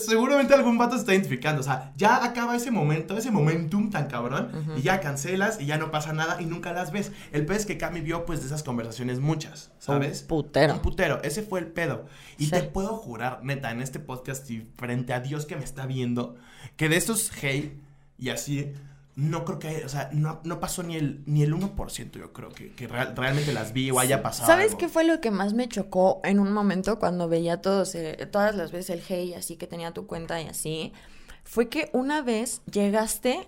Seguramente algún vato se está identificando. O sea, ya acaba ese momento, ese momentum tan cabrón, y ya cancelas y ya no pasa nada y nunca las ves. El pedo es que Cami vio, pues, de esas conversaciones muchas, ¿sabes? Un putero. Un putero, ese fue el pedo. Y Sí. te puedo jurar, neta, en este podcast y frente a Dios que me está viendo, que de estos hey y así, no creo que, o sea, no, no pasó ni el, ni el 1%, yo creo que, que real- realmente las vi o haya pasado. ¿Sabes algo. qué fue lo que más me chocó en un momento cuando veía todos, eh, todas las veces el hey así que tenía tu cuenta y así? Fue que una vez llegaste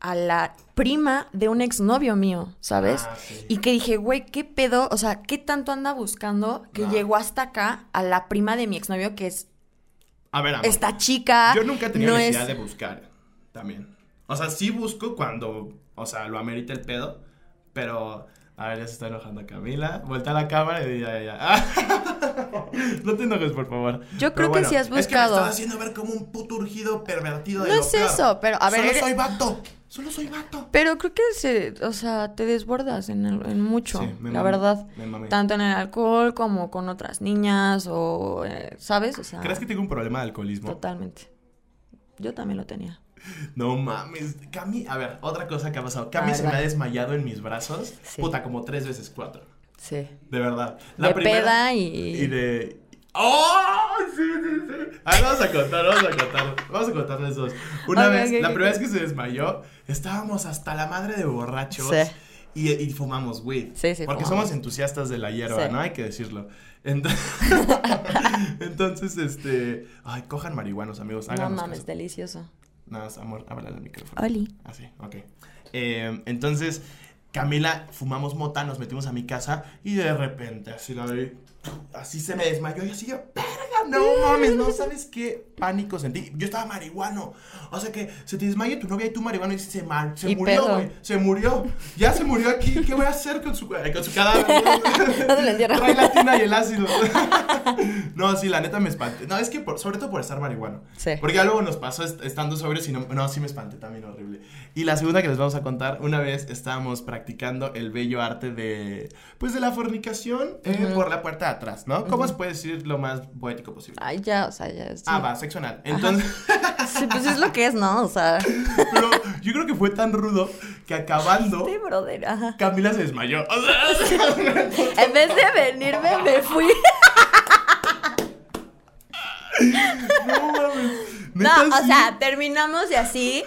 a la prima de un exnovio mío, ¿sabes? Ah, sí. Y que dije, güey, ¿qué pedo? O sea, ¿qué tanto anda buscando que No. llegó hasta acá a la prima de mi exnovio que es A ver, amor, esta chica? Yo nunca he tenido no necesidad es... de buscar también. O sea, sí busco cuando, o sea, lo amerita el pedo, pero... A ver, ya se está enojando Camila. Vuelta a la cámara y ya, ya, ya. no te enojes, por favor. Yo creo que sí has Es que me buscado. estás haciendo ver como un puto urgido pervertido de No es peor. eso, pero, a ver, Solo eres- soy vato. Solo soy vato. Pero creo que se, o sea, te desbordas en, el- en mucho, Sí, me la verdad. me mamé. Tanto en el alcohol como con otras niñas o, eh, ¿sabes? O sea, ¿Crees que tengo un problema de alcoholismo? totalmente. Yo también lo tenía. No mames, Cami, a ver, otra cosa que ha pasado. Cami se me ha desmayado en mis brazos. Sí. Puta, como tres veces cuatro. Sí. De verdad. De peda y- Y de. ¡Oh! Sí, sí, sí. A ver, vamos a contar, vamos a contar. Vamos a contarles dos. Una vez, la primera vez que se desmayó, estábamos hasta la madre de borrachos. Sí. Y, y fumamos weed. Sí, sí, Porque fumamos. somos entusiastas de la hierba, Sí. ¿no? Hay que decirlo. Ent- Entonces, este. Ay, cojan marihuanos, amigos. No mames, caso. delicioso. Nada más, amor, háblale al micrófono. Oli. Así, ok. Eh, entonces, Camila, fumamos mota, nos metimos a mi casa y de repente, así la vi, así se me desmayó y así yo, no mames, no sabes qué pánico sentí. Yo estaba marihuano. O sea que se te desmaya tu novia y tú marihuano y se, mar- se Y murió, güey. Se murió. Ya se murió aquí. ¿Qué voy a hacer con su, eh, con su cadáver? No entiendo. Trae la tina y el ácido. no, sí, la neta me espanté. No, es que por- sobre todo por estar marihuano. Sí. Porque ya luego nos pasó est- estando sobrios y no, no, sí me espanté también horrible. Y la segunda que les vamos a contar, una vez estábamos practicando el bello arte de, pues de la fornicación eh, por la puerta de atrás, ¿no? ¿Cómo se puede decir lo más poético posible? Ay, ya, o sea, ya. Ah, va, sexo anal. Entonces, Sí, pues es lo que es, ¿no? O sea. pero yo creo que fue tan rudo que acabando, Sí, brother, ajá. Camila se desmayó. O sea, En vez de venirme, me fui. no mames. No, o sea, terminamos y así.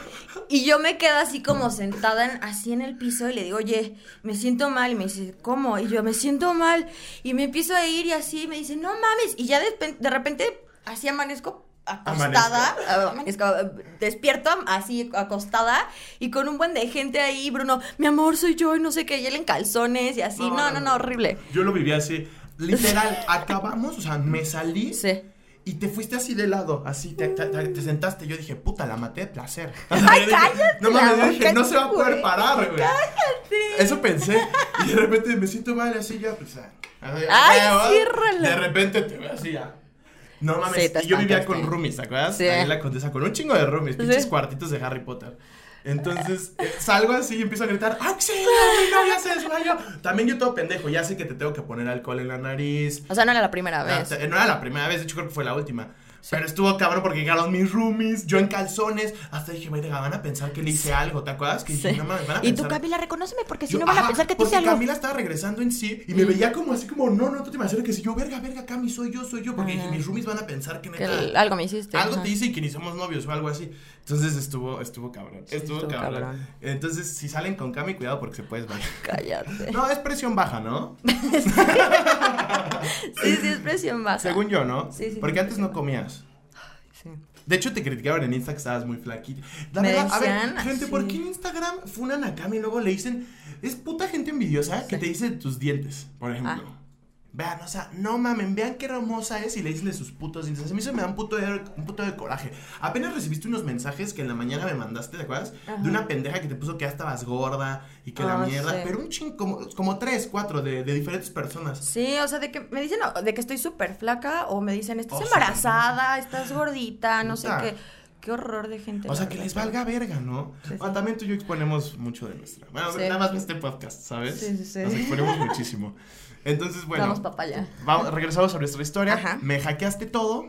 Y yo me quedo así como sentada en- así en el piso y le digo, oye, me siento mal. Y me dice, ¿cómo? Y yo, me siento mal. Y me empiezo a ir y así. Y me dice, no mames. Y ya de, de repente, así amanezco acostada. amanezco, ah, despierto así acostada. Y con un buen de gente ahí, Bruno, mi amor, soy yo. Y no sé qué. Y él en calzones y así. No, no, no, horrible. Yo lo viví así. Literal, acabamos, o sea, me salí. Sí. Y te fuiste así de lado, así te, te- te- te sentaste. Yo dije, puta, la maté de placer. Ay, dije, cállate No mames, dije, no se va a poder parar, güey. Cállate. Eso pensé. Y de repente me siento mal, así ya, pues. así, Ay, ah, ciérralo. De repente te veo así ya. No mames, Sí, y yo vivía con roomies, ¿te acuerdas? Sí. Ahí en la condesa, con un chingo de roomies, pinches Sí. cuartitos de Harry Potter. Entonces, eh, salgo así y empiezo a gritar, ¡Auxilio! Mi novia se desmayó. También yo todo pendejo, ya sé que te tengo que poner alcohol en la nariz. O sea, no era la primera Ah, vez. No era la primera vez, de hecho creo que fue la última. Pero estuvo cabrón porque llegaron mis roomies, yo en calzones. Hasta dije, verga, van a pensar que le hice algo, ¿te acuerdas? Que dije, Sí. no mames, van a Y tú. Camila, reconóceme porque si no van a pensar que te hice algo. Camila estaba regresando en sí y me veía como así como, no, no, tú te imaginas que si yo, verga, verga, Cami, soy yo, soy yo. Porque dije, mis roomies van a pensar que Que neta. el- algo me hiciste. Algo ajá. te hice y que ni somos novios o algo así. Entonces estuvo, estuvo cabrón. Sí, estuvo, estuvo cabrón. cabrón. Entonces, si salen con Cami, cuidado porque se puede desmayar. Cállate. No, es presión baja, ¿no? Sí, sí, es presión baja. Según yo, ¿no? Sí, sí, Porque antes no comías. Sí. De hecho, te criticaban en Insta que estabas muy flaquita. La Me verdad, a ver, decían gente, así. ¿por qué en Instagram funan a Cami y luego le dicen... Es puta gente envidiosa que te dice tus dientes, por ejemplo. Ah. Vean, o sea, no mamen, vean qué hermosa es y le dicen sus putos dientes. A mí se me da un puto, de, un puto de coraje. Apenas recibiste unos mensajes que en la mañana me mandaste, ¿te acuerdas? Ajá. De una pendeja que te puso que ya estabas gorda y que la Ah, mierda. sí. Pero un ching, como, como tres, cuatro de, de diferentes personas. Sí, o sea, de que me dicen de que estoy súper flaca o me dicen, estás Oh, sí. embarazada, estás gordita, no sé qué. Qué horror de gente. O sea, que les valga verga, ¿no? Sí, sí. Bueno, también tú y yo exponemos mucho de nuestra. Bueno, Sí. nada más este podcast, ¿sabes? Sí, sí, sí. Nos exponemos muchísimo. Entonces, bueno. Damos papaya. Vamos, regresamos sobre nuestra historia. Ajá. Me hackeaste todo.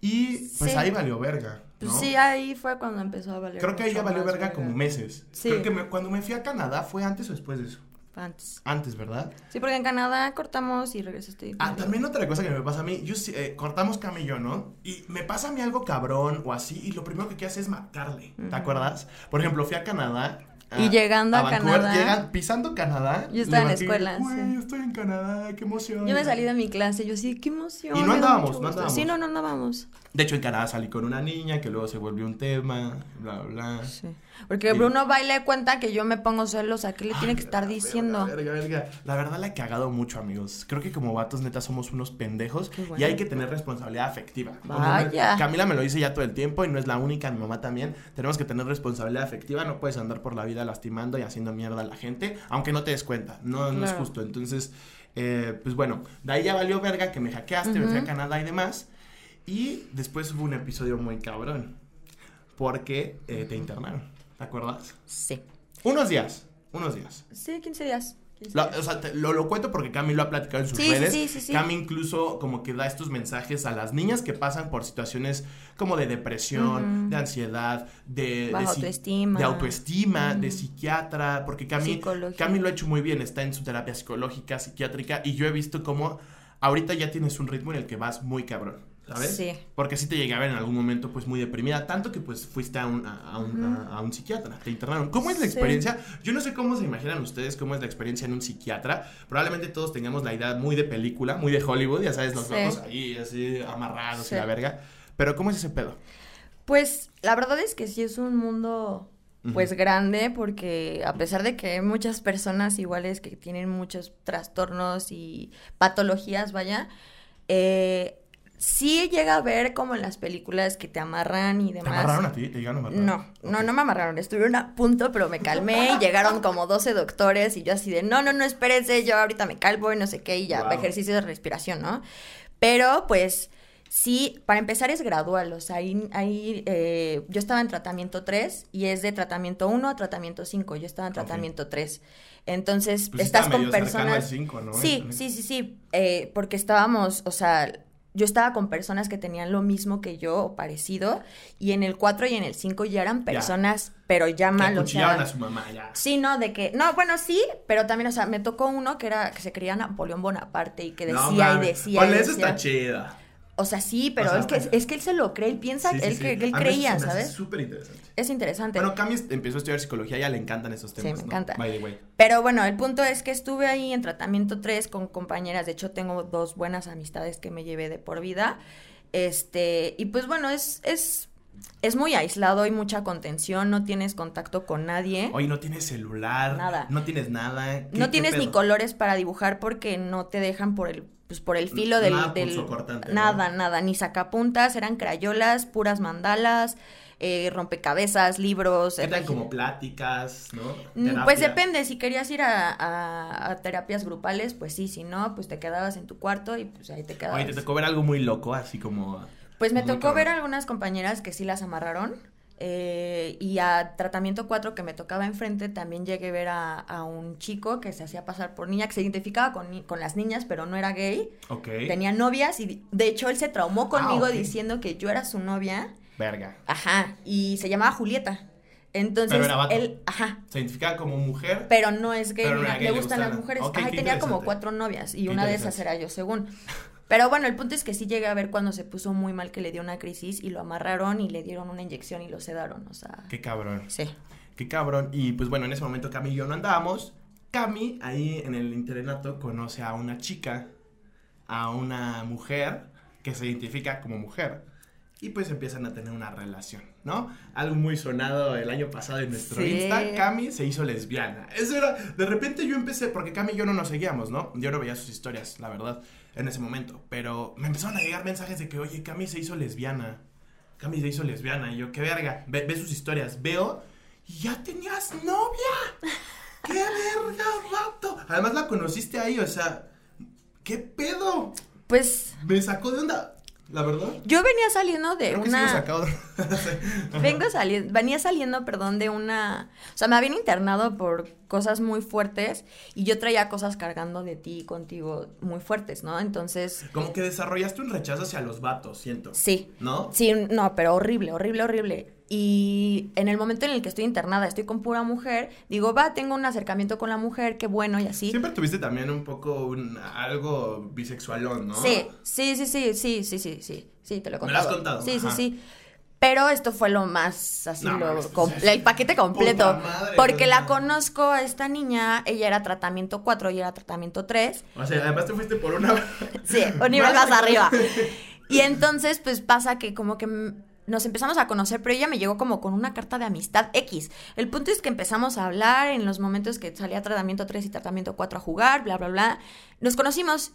Y pues Sí. ahí valió verga. ¿no? Pues sí, ahí fue cuando empezó a valer. Creo que ahí ya valió más verga como meses. Sí. Creo que me- cuando me fui a Canadá fue antes o después de eso. Antes. Antes, ¿verdad? Sí, porque en Canadá cortamos y regresaste. Ah, también otra cosa que me pasa a mí, yo eh, cortamos Cami y yo, ¿no? Y me pasa a mí algo cabrón o así, y lo primero que quiero hacer es marcarle, ¿te Ujú. acuerdas? Por ejemplo, fui a Canadá Y llegando a Vancouver, Canadá. llegan- pisando Canadá. Yo estaba en la escuela, Güey, sí. yo estoy en Canadá, qué emoción. Yo me salí de mi clase, yo sí, qué emoción. Y no andábamos, no andábamos. Sí, no, no andábamos. De hecho, en Canadá salí con una niña que luego se volvió un tema, bla, bla, bla. Sí. Porque Sí. Bruno va y le cuenta que yo me pongo celos, ¿a qué le tiene que estar diciendo? verga, verga. La verdad la he cagado mucho, amigos. Creo que como vatos neta somos unos pendejos bueno. y hay que tener responsabilidad afectiva. Vaya. Camila me lo dice ya todo el tiempo y no es la única, mi mamá también. Tenemos que tener responsabilidad afectiva, no puedes andar por la vida lastimando y haciendo mierda a la gente, aunque no te des cuenta. No, no es justo. Entonces, eh, pues bueno, de ahí ya valió verga que me hackeaste, me fui a. Canadá y demás. Y después hubo un episodio muy cabrón. Porque eh, te internaron. ¿Te acuerdas? Sí. Unos días. Unos días. Sí, 15 días. 15 Lo, días. o sea, te- lo, lo cuento porque Cami lo ha platicado en sus Sí, sí, redes. sí, sí, sí. Cami incluso como que da estos mensajes a las niñas que pasan por situaciones como de depresión, de ansiedad, de, Baja de si- autoestima. de autoestima, de psiquiatra, porque Cami. Cami lo ha hecho muy bien, está en su terapia psicológica, psiquiátrica, y yo he visto cómo ahorita ya tienes un ritmo en el que vas muy cabrón. ¿Sabes? Sí. Porque sí te llegué a ver en algún momento pues muy deprimida, tanto que pues fuiste a un, a, a un, a- a un psiquiatra, te internaron. ¿Cómo es la Sí. experiencia? Yo no sé cómo se imaginan ustedes cómo es la experiencia en un psiquiatra. Probablemente todos tengamos la idea muy de película, muy de Hollywood, ya sabes, nos Sí. vamos ahí así amarrados y la verga. Pero ¿cómo es ese pedo? Pues la verdad es que sí es un mundo pues grande porque a pesar de que hay muchas personas iguales que tienen muchos trastornos y patologías, vaya, eh, sí llega a ver como en las películas que te amarran y ¿Te demás. amarraron a ti? ¿Te llegaron a amarrar? No, no, no me amarraron, estuvieron a punto, pero me calmé y llegaron como 12 doctores y yo así de, no, no, no, espérense, yo ahorita me calvo y no sé qué y ya, Wow. ejercicio de respiración, ¿no? Pero pues sí, para empezar es gradual, o sea, ahí, ahí, eh, yo estaba en tratamiento 3 y es de tratamiento 1 a tratamiento 5, yo estaba en tratamiento 3. Entonces, Pues estás está con medio cercano al personas... Sí, sí, sí, sí, eh, porque estábamos, o sea, yo estaba con personas que tenían lo mismo que yo o parecido y en el 4 y en el 5 ya eran personas, pero ya mal, o sea, a su mamá ya. Sí, no, de que, no, bueno, sí, pero también, o sea, me tocó uno que era, que se creía Napoleón Bonaparte y que No decía y mames. decía. Ponle, y eso decía. está chida. O sea, sí, pero O sea, es, que, es que él se lo cree, él piensa, Sí, sí, él, sí. creía, me ¿sabes? súper interesante. Es interesante. Bueno, Cami empezó a estudiar psicología, ya le encantan esos Sí, temas. me ¿no? encanta. By the way. Pero bueno, el punto es que estuve ahí en tratamiento 3 con compañeras, de hecho tengo dos buenas amistades que me llevé de por vida. Este, y pues bueno, es, es, es muy aislado, hay mucha contención, no tienes contacto con nadie. Oye, no tienes celular. Nada. No tienes nada. ¿Qué- no tienes ni colores para dibujar porque no te dejan por el pues por el filo del, Nada del- punzocortante, ¿no? nada nada ni sacapuntas eran crayolas puras mandalas eh, rompecabezas libros ¿Qué tal regi- como pláticas, no? Mm, Pues depende, si querías ir a, a- a terapias grupales, pues sí, si no, pues te quedabas en tu cuarto y pues ahí te quedabas. Oye, te tocó ver algo muy loco, así como. Pues me tocó cabrón. ver algunas compañeras que sí las amarraron. Eh, y a tratamiento 4 que me tocaba enfrente también llegué a ver a, a un chico que se hacía pasar por niña, que se identificaba con, con las niñas, pero no era gay. Ok. Tenía novias y de hecho él se traumó conmigo Ah, ok. diciendo que yo era su novia. Verga. Ajá, y se llamaba Julieta. Entonces Pero era vato. él, ajá, Se identificaba como mujer. pero no es gay, no le gustan las mujeres. Ok, Ajá, tenía como cuatro novias y Qué una de esas era yo, según. Pero bueno, el punto es que sí llegué a ver cuando se puso muy mal que le dio una crisis y lo amarraron y le dieron una inyección y lo sedaron, o sea, Qué cabrón. sí. Qué cabrón. Y pues bueno, en ese momento Cami y yo no andábamos. Cami, ahí en el internato, conoce a una chica, a una mujer que se identifica como mujer. Y pues empiezan a tener una relación, ¿no? Algo muy sonado el año pasado en nuestro Sí. Insta. Cami se hizo lesbiana. Eso era. De repente yo empecé, porque Cami y yo no nos seguíamos, ¿no? Yo no veía sus historias, la verdad, en ese momento. Pero me empezaron a llegar mensajes de que, oye, Cami se hizo lesbiana. Cami se hizo lesbiana. Y yo, qué verga. Ve, ve sus historias. Veo. y Ya tenías novia. ¡Qué verga, vato! Además la conociste ahí, o sea. ¿Qué pedo? Pues Me sacó de onda. La verdad. yo venía saliendo de Creo que una... sacó de Vengo saliendo, venía saliendo, perdón, de una, o sea, me habían internado por cosas muy fuertes y yo traía cosas cargando de ti y contigo muy fuertes, ¿no? Entonces, Como que desarrollaste un rechazo hacia los vatos, siento. sí, ¿No? sí, no, pero horrible, horrible, horrible. Y en el momento en el que estoy internada, estoy con pura mujer, digo, va, tengo un acercamiento con la mujer, qué bueno y así. Siempre tuviste también un poco un, algo bisexualón, ¿no? Sí, sí, sí, sí, sí, sí, sí, sí, sí, te lo he Me lo has contado, Sí, sí, ajá. sí. Pero esto fue lo más, así, No, lo el paquete completo. madre, porque la no. conozco a esta niña, ella era tratamiento 4 y era tratamiento 3. O sea, además te fuiste por una. Sí, un nivel más arriba. Y entonces, pues pasa que como que nos empezamos a conocer, pero ella me llegó como con una carta de amistad X. El punto es que empezamos a hablar en los momentos que salía tratamiento 3 y tratamiento 4 a jugar, bla, bla, bla. Nos conocimos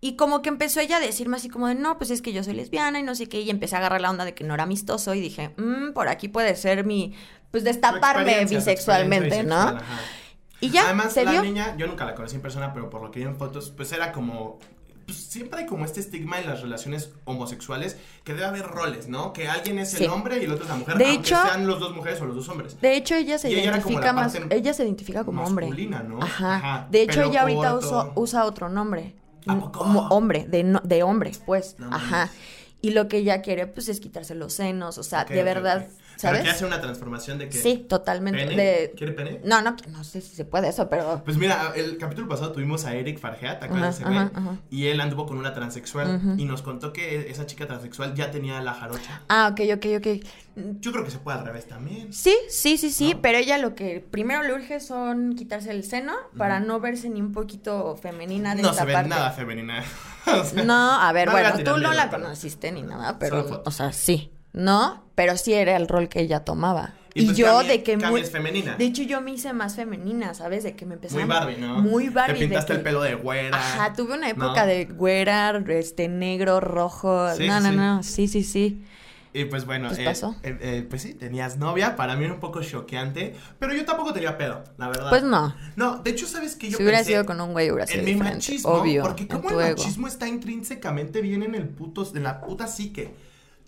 y como que empezó ella a decirme así como de, no, pues es que yo soy lesbiana y no sé qué, y empecé a agarrar la onda de que no era amistoso y dije, "Mm, por aquí puede ser mi, pues destaparme bisexualmente, ¿no? bisexual. Y ya, Además, se la dio. niña, yo nunca la conocí en persona, pero por lo que vi en fotos, pues era como. Pues siempre hay como este estigma en las relaciones homosexuales que debe haber roles, ¿no? Que alguien es Sí. el hombre y el otro es la mujer, De aunque hecho- sean los dos mujeres o los dos hombres. De hecho, ella se Y ella identifica la más, ella se identifica como hombre. masculina, ¿no? Ajá. Ajá, De hecho, ella ahorita usa, usa otro nombre. ¿A poco? Como hombre, de, no- de hombre, pues. No Ajá. Y lo que ella quiere, pues, es quitarse los senos, o sea, de verdad, ¿sabes? que hace una transformación de que. Sí, totalmente. ¿Pene? De... ¿Quiere pene? No, no, no sé si se puede eso, pero... Pues mira, el capítulo pasado tuvimos a Eric Fargeat, ¿te acuerdas de ajá. Y él anduvo con una transexual y nos contó que esa chica transexual ya tenía la jarocha. Ah, ok, ok, ok. Yo creo que se puede al revés también. Sí, sí, sí, sí, ¿No? pero ella lo que primero le urge son quitarse el seno para no verse ni un poquito femenina de No esta se ve parte. nada femenina. O sea, No, a ver, no bueno, tú no la pero- conociste ni nada, pero, o sea, sí, ¿no? Pero sí era el rol que ella tomaba. Y Y, pues yo de que muy... femenina. De hecho, yo me hice más femenina, ¿sabes? De que me empezaba... Muy Barbie, ¿no? Muy Barbie. Te de pintaste que- el pelo de güera. Ajá, tuve una ¿no? época de güera, este, negro, rojo. Sí, no, no, sí. no, sí, sí, sí. Y pues bueno, Pues eh, pasó. eh, eh, pues sí, tenías novia. Para mí era un poco choqueante. Pero yo tampoco tenía pedo, la verdad. Pues no. No, de hecho, ¿sabes qué? Yo si hubiera pensé sido con un güey, hubiera sido En mi machismo, obvio. porque como el ego. machismo está intrínsecamente bien en el puto, en la puta psique.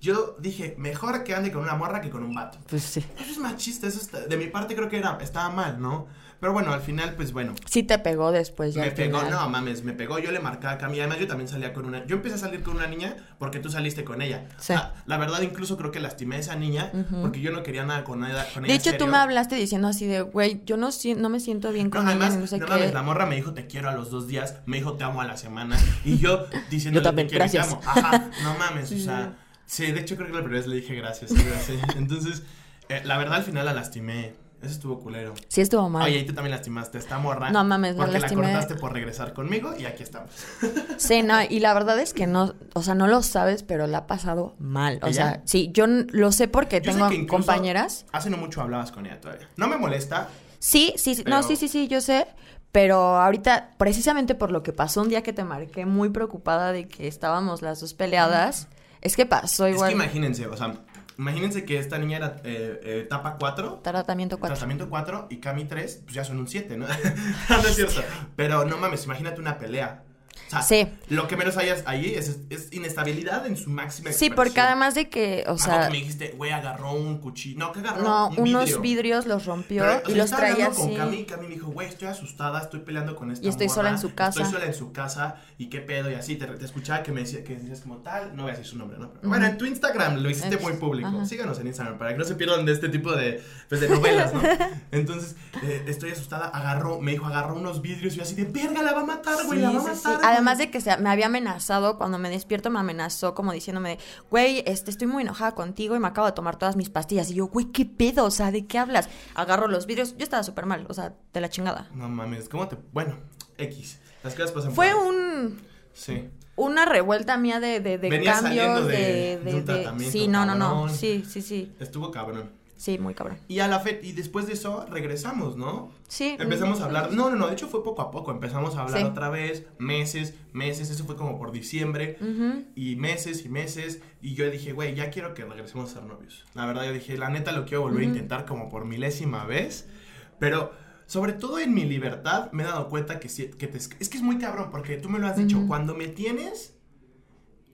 Yo dije, mejor que ande con una morra que con un vato. Pues sí. Eso es machista, eso está- de mi parte creo que era, estaba mal, ¿no? Pero bueno, al final, pues bueno. Sí te pegó después ya. Me pegó, final. no mames, me pegó, yo le marcaba a Cami, además yo también salía con una, yo empecé a salir con una niña porque tú saliste con ella. Sí. Ah, la verdad incluso creo que lastimé a esa niña Ujú. porque yo no quería nada con ella. Con De ella hecho, tú serio. me hablaste diciendo así de, güey, yo no, no me siento bien No, con ella, además, no sé no qué. mames, la morra me dijo te quiero a los dos días, me dijo te amo a la semana, y yo diciendo Yo también, te quiero y te gracias. amo. Ajá, no mames, o sea, sí, de hecho creo que la primera vez le dije gracias, gracias. Entonces, eh, la verdad al final la lastimé, eso estuvo culero. Sí estuvo mal. Oye, y tú también lastimaste esta morra. No mames, porque lastimé. la cortaste por regresar conmigo y aquí estamos. Sí, no, y la verdad es que no, o sea, no lo sabes, pero la ha pasado mal. O ¿Ella? sea, sí, yo lo sé porque Yo tengo compañeras. Hace no mucho hablabas con ella todavía. No me molesta. Sí, sí, sí, Pero- no, sí, sí, sí, yo sé. Pero ahorita, precisamente por lo que pasó un día que te marqué muy preocupada de que estábamos las dos peleadas, es que pasó igual. Es que imagínense, o sea, imagínense que esta niña era eh, eh, etapa 4. Tratamiento 4. Tratamiento 4 y Cami 3, pues ya son un 7, ¿no? no es cierto. Pero no mames, imagínate una pelea. O sea, Sí. lo que menos hayas ahí es, es inestabilidad en su máxima Sí, porque expresión. además de que, o Algo sea, que me dijiste, güey, agarró un cuchillo. No, que agarró no, un unos vidrio. vidrios los rompió Pero, o sea, y los traía así. con Cami, Cami me dijo, güey, estoy asustada, estoy peleando con esta Y estoy sola en su casa. Estoy sola en su casa, y qué pedo, y así, te, te escuchaba que me decía, que decías como tal, no voy a decir su nombre, ¿no? Pero. Bueno, en tu Instagram lo hiciste muy público, síganos en Instagram para que no se pierdan de este tipo de, pues, de novelas, ¿no? Entonces, eh, estoy asustada, agarró, me dijo, agarró unos vidrios, y yo así de, verga, la va a matar, güey, Sí, la va a matar. sí. Güey". Además de que se, me había amenazado, cuando me despierto me amenazó como diciéndome, güey, este, estoy muy enojada contigo y me acabo de tomar todas mis pastillas. Y yo, güey, ¿qué pedo? O sea, ¿de qué hablas? Agarro los vidrios, yo estaba súper mal, o sea, de la chingada. No mames, ¿cómo te...? Bueno, X, las cosas pasan Fue por- un... Sí. Una revuelta mía de, de, de Venía cambios, de- de, de Sí, no, no, no. Sí, sí, sí. Estuvo cabrón. Sí, muy cabrón. Y a la fe y después de eso regresamos, ¿no? Sí. Empezamos a hablar. No, no, no, de hecho fue poco a poco. Empezamos a hablar Sí. otra vez, meses, meses. Eso fue como por diciembre. Ujú. Y meses y meses. Y yo dije, güey, ya quiero que regresemos a ser novios. La verdad, yo dije, la neta lo quiero volver a Ujú. intentar como por milésima vez. Pero, sobre todo en mi libertad, me he dado cuenta que, sí- que te- es que es muy cabrón, porque tú me lo has dicho. Ujú. Cuando me tienes,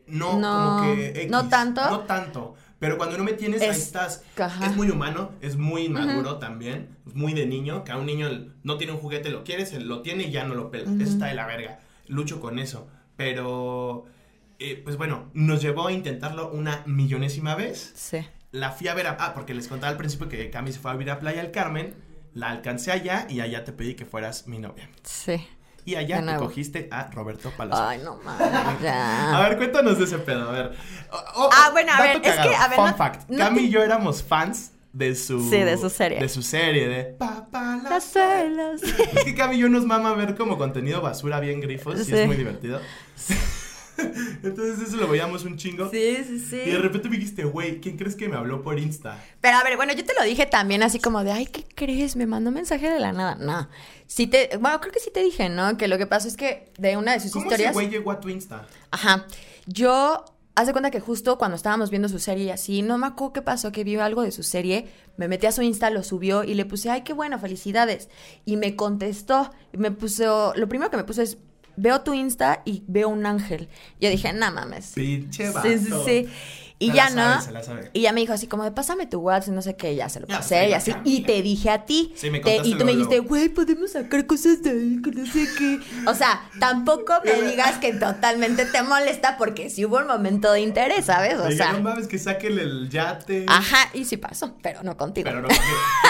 no, No, como que. X, ¿no tanto? No tanto. Pero cuando no me tienes, ahí Es- estás. Es muy humano, es muy inmaduro también, es muy de niño, que a un niño no tiene un juguete, lo quieres, él lo tiene y ya no lo pela. Eso está de la verga. Lucho con eso. Pero, eh, pues bueno, nos llevó a intentarlo una millonésima vez. Sí. La fui a ver a... Ah, porque les contaba al principio que Cami se fue a vivir a Playa del Carmen. La alcancé allá y allá te pedí que fueras mi novia. Sí. Y allá te cogiste a Roberto Palazuelos. Ay, no mames. A ver, cuéntanos de ese pedo, a ver. Ah, bueno, a ver, es que, a ver, Fun no- fact, no Cami y yo éramos fans de su... Sí, de su serie. De su serie, de Papá Las suelas. Es que Cami y yo nos mama ver como contenido basura bien grifos y Sí. es muy divertido. Entonces eso lo veíamos un chingo. Sí, sí, sí. Y de repente me dijiste, güey, ¿quién crees que me habló por Insta? Pero a ver, bueno, yo te lo dije también así como de, ay, ¿qué crees? Me mandó mensaje de la nada. No. Sí te, bueno, creo que sí te dije, ¿no? Que lo que pasó es que de una de sus ¿Cómo historias. güey llegó a tu Insta? Ajá. Yo, haz de cuenta que justo cuando estábamos viendo su serie y así, no me acuerdo qué pasó, que vio algo de su serie, me metí a su Insta, lo subió y le puse, ay, qué bueno, felicidades. Y me contestó, y me puso, lo primero que me puso es, veo tu Insta y veo un ángel. Yo dije, no mames. Pinche vato. Sí, sí, sí. Y Se ya la sabe, no. se la sabe. Y ya me dijo así como de pásame tu WhatsApp y no sé qué, ya se lo Ya, pasé pues, y así. ya, Y ya. te dije a ti. Sí, me Te- y tú me dijiste, güey, podemos sacar cosas de ahí, que no sé qué. O sea, tampoco me digas que totalmente te molesta porque sí hubo un momento de interés, ¿sabes? O Oiga, sea, no mames, que saquen el yate. ajá, y sí pasó, pero no contigo. Pero no, porque-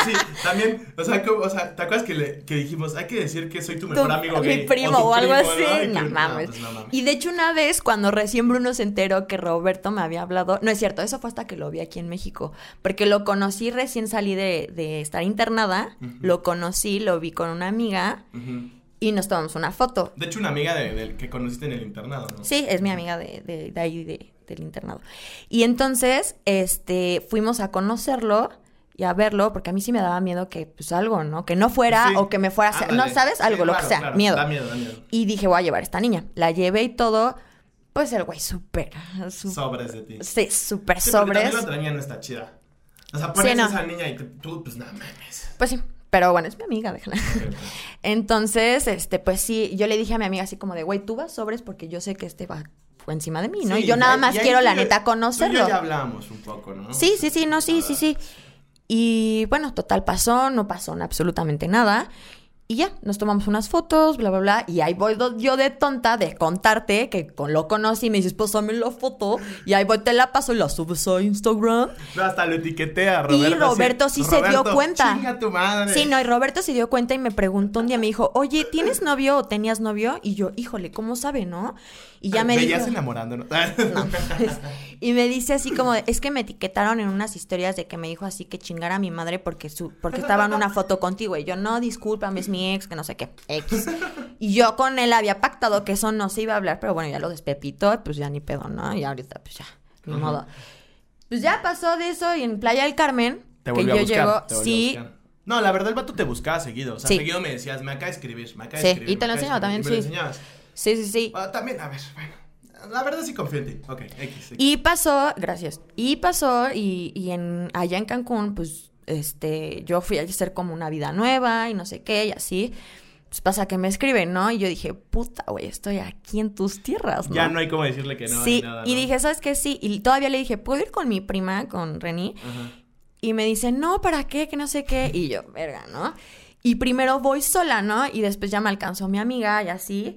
sí, también, o sea, como- o sea, ¿te acuerdas que, le, que dijimos, hay que decir que soy tu mejor Tu- amigo mi gay? primo tu o, algo primo, así. No, mames. pues no mames. Y de hecho, una vez, cuando recién Bruno se enteró que Roberto me había hablado, no es cierto, eso fue hasta que lo vi aquí en México, porque lo conocí recién salí de, de estar internada, lo conocí, lo vi con una amiga y nos tomamos una foto. De hecho, una amiga de, del que conociste en el internado, ¿no? Sí, es mi amiga de, ahí, de- del internado. Y entonces, este, fuimos a conocerlo y a verlo, porque a mí sí me daba miedo que, pues, algo, ¿no? Que no fuera Sí. o que me fuera a hacer, no sabes, Sí, algo, lo que sea, claro. miedo. Da miedo, da miedo. Y dije, voy a llevar a esta niña. La llevé y todo, pues el güey súper, Sobres de ti. sí, súper Sí, sobres. también la no está chida. O sea, pones Sí, no. a esa niña y tú- tú, pues, no mames. Pues sí, pero bueno, es mi amiga, déjala. Entonces, este, pues sí, yo le dije a mi amiga así como de, güey, tú vas sobres porque yo sé que este va encima de mí, ¿no? Sí, y yo nada más y quiero, la neta, tú y conocerlo. yo ya hablábamos un poco, ¿no? Sí, sí, sí, no, sí, sí, sí. Y bueno, total pasó, no pasó absolutamente nada. Y ya, nos tomamos unas fotos, bla, bla, bla. Y ahí voy yo de tonta de contarte que con- lo conocí y me dices, pásame la foto. Y ahí voy, te la paso y la subes a Instagram. No, hasta lo etiqueté a Roberto. Y Roberto sí se dio "Roberto, cuenta". Chinga tu madre. Sí, no, y Roberto se dio cuenta y me preguntó un día, me dijo, oye, ¿tienes novio o tenías novio? Y yo, híjole, ¿cómo sabe, no? Y ya me Veías dijo... enamorándonos. No, pues, y me dice así como, es que me etiquetaron en unas historias de que me dijo así que chingara a mi madre porque su, porque estaba en una foto contigo. Y yo, no, discúlpame, es mi ex, que no sé qué, X. Y yo con él había pactado que eso no se iba a hablar, pero bueno, ya lo despepito, pues ya ni pedo, ¿no? Y ahorita, pues ya, ni modo. Pues ya pasó de eso y en Playa del Carmen, Te que yo llego, sí. No, la verdad el vato te buscaba seguido. O sea, Sí. seguido me decías, me acaba de escribir, me acaba Sí, de escribir. y te lo enseñaba escribir", también, y me lo sí. enseñabas. sí, sí, sí. Ah, también, a ver, bueno. La verdad sí confío en ti. Ok, X. X. Y pasó, gracias. Y pasó, y, y en, allá en Cancún, pues, este, yo fui a hacer como una vida nueva y no sé qué, y así. Pues pasa que me escriben, ¿no? Y yo dije, puta, güey, estoy aquí en tus tierras, ¿no? Ya no hay como decirle que no. sí, nada, y dije, ¿sabes qué? Sí, y todavía le dije, ¿puedo ir con mi prima, con Reni? Ajá. Y me dice, no, ¿para qué? Que no sé qué. Y yo, verga, ¿no? Y primero voy sola, ¿no? Y después ya me alcanzó mi amiga y así.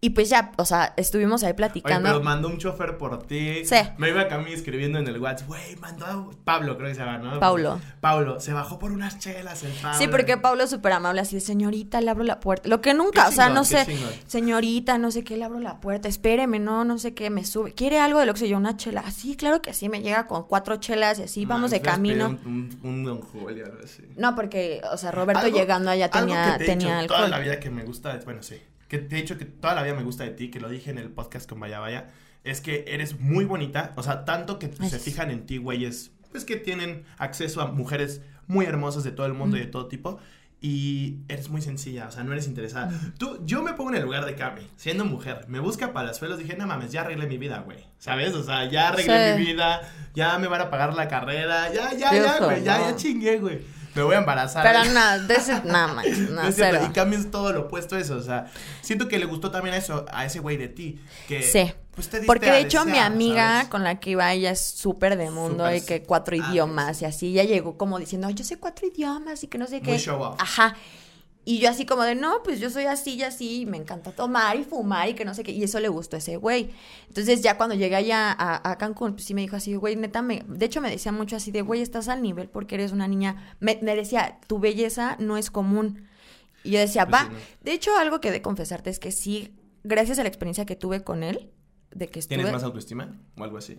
Y pues ya, o sea, estuvimos ahí Oye, platicando. pero mandó un chofer por ti. Sí. Me iba a Cami escribiendo en el WhatsApp, güey, mandó a Pablo, creo que se llama, ¿no? Paulo. Paulo, se bajó por unas chelas el Pablo. Sí, porque Pablo es súper amable, así de señorita, le abro la puerta. Lo que nunca, o sea, no sé, señorita, no sé qué, le abro la puerta, espéreme, no, no sé qué, me sube. ¿Quiere algo de lo que sé yo? Una chela. Así, claro que sí, me llega con cuatro chelas y así, vamos de camino. Un, un, un Don Julio, algo así. No, porque, o sea, Roberto Algo- llegando allá algo tenía, que te he tenía dicho Toda alcohol. la vida que me gusta, bueno, sí. Que te he dicho que toda la vida me gusta de ti, que lo dije en el podcast con Vaya Vaya, es que eres muy bonita. O sea, tanto que Ay, se fijan en ti, güeyes, pues que tienen acceso a mujeres muy hermosas de todo el mundo y de todo tipo. Y eres muy sencilla, o sea, no eres interesada. Tú, yo me pongo en el lugar de Cami, siendo mujer. Me busca palazuelos, dije, no mames, ya arreglé mi vida, güey. ¿Sabes? O sea, ya arreglé Sí. mi vida, ya me van a pagar la carrera, ya, ya, ya, güey, ya, no. ya chingué, güey. Me voy a embarazar. Pero no, de ese, nada más, no, No cero. Y Cami es todo lo opuesto a eso. O sea, siento que le gustó también a eso, a ese güey de ti. Que, Sí. pues, te diste Porque de hecho mi amiga ¿sabes? con la que iba ella es súper de mundo y que cuatro ah, idiomas y así. Ya llegó como diciendo, "Ay, yo sé cuatro idiomas y que no sé qué. Muy show off. Ajá. Y yo así como de, no, pues yo soy así y así, y me encanta tomar y fumar y que no sé qué. Y eso le gustó a ese güey. Entonces ya cuando llegué allá a, a Cancún, pues sí me dijo así, güey, neta, me... de hecho me decía mucho así de, güey, estás al nivel porque eres una niña. Me, me decía, tu belleza no es común. Y yo decía, Pues va. sí, ¿no? De hecho, algo que de confesarte es que sí, gracias a la experiencia que tuve con él, de que estuve... ¿Tienes más autoestima o algo así?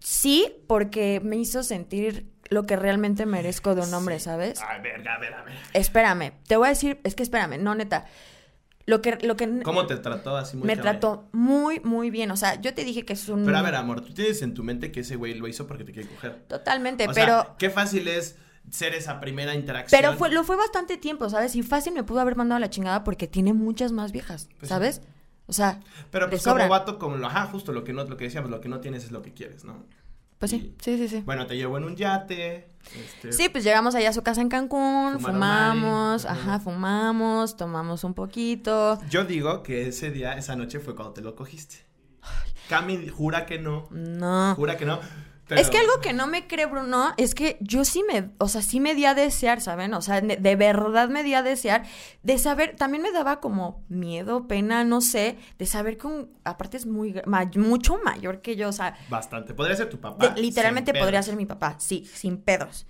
Sí, porque me hizo sentir lo que realmente merezco de un hombre, ¿sabes? Ay, verga, a ver, a ver. Espérame, te voy a decir, es que espérame, no, neta. Lo que, lo que ¿Cómo te trató así muy me trató muy, muy bien. O sea, yo te dije que es un... Pero a ver, amor, tú tienes en tu mente que ese güey lo hizo porque te quiere coger. Totalmente, O pero... sea, qué fácil es ser esa primera interacción. Pero fue, lo fue bastante tiempo, ¿sabes? Y fácil me pudo haber mandado a la chingada porque tiene muchas más viejas, Pues sí. ¿sabes? O sea, Pero pues como vato, como lo, ajá, justo lo que no, lo que decíamos, lo que no tienes es lo que quieres, ¿no? Pues sí, sí, sí, sí. Bueno, te llevo en un yate. Este, Sí, pues llegamos allá a su casa en Cancún, fumamos, ahí, ajá. fumamos, tomamos un poquito. Yo digo que ese día, esa noche fue cuando te lo cogiste. Cami jura que no, No. jura que no. Pero- Es que algo que no me cree Bruno es que yo sí me, o sea, sí me di a desear, ¿saben? O sea, de verdad me di a desear de saber, también me daba como miedo, pena, no sé, de saber que un, aparte es muy, mucho mayor que yo, o sea, Bastante. Podría ser tu papá. de- literalmente podría ser mi papá, sí, sin pedos.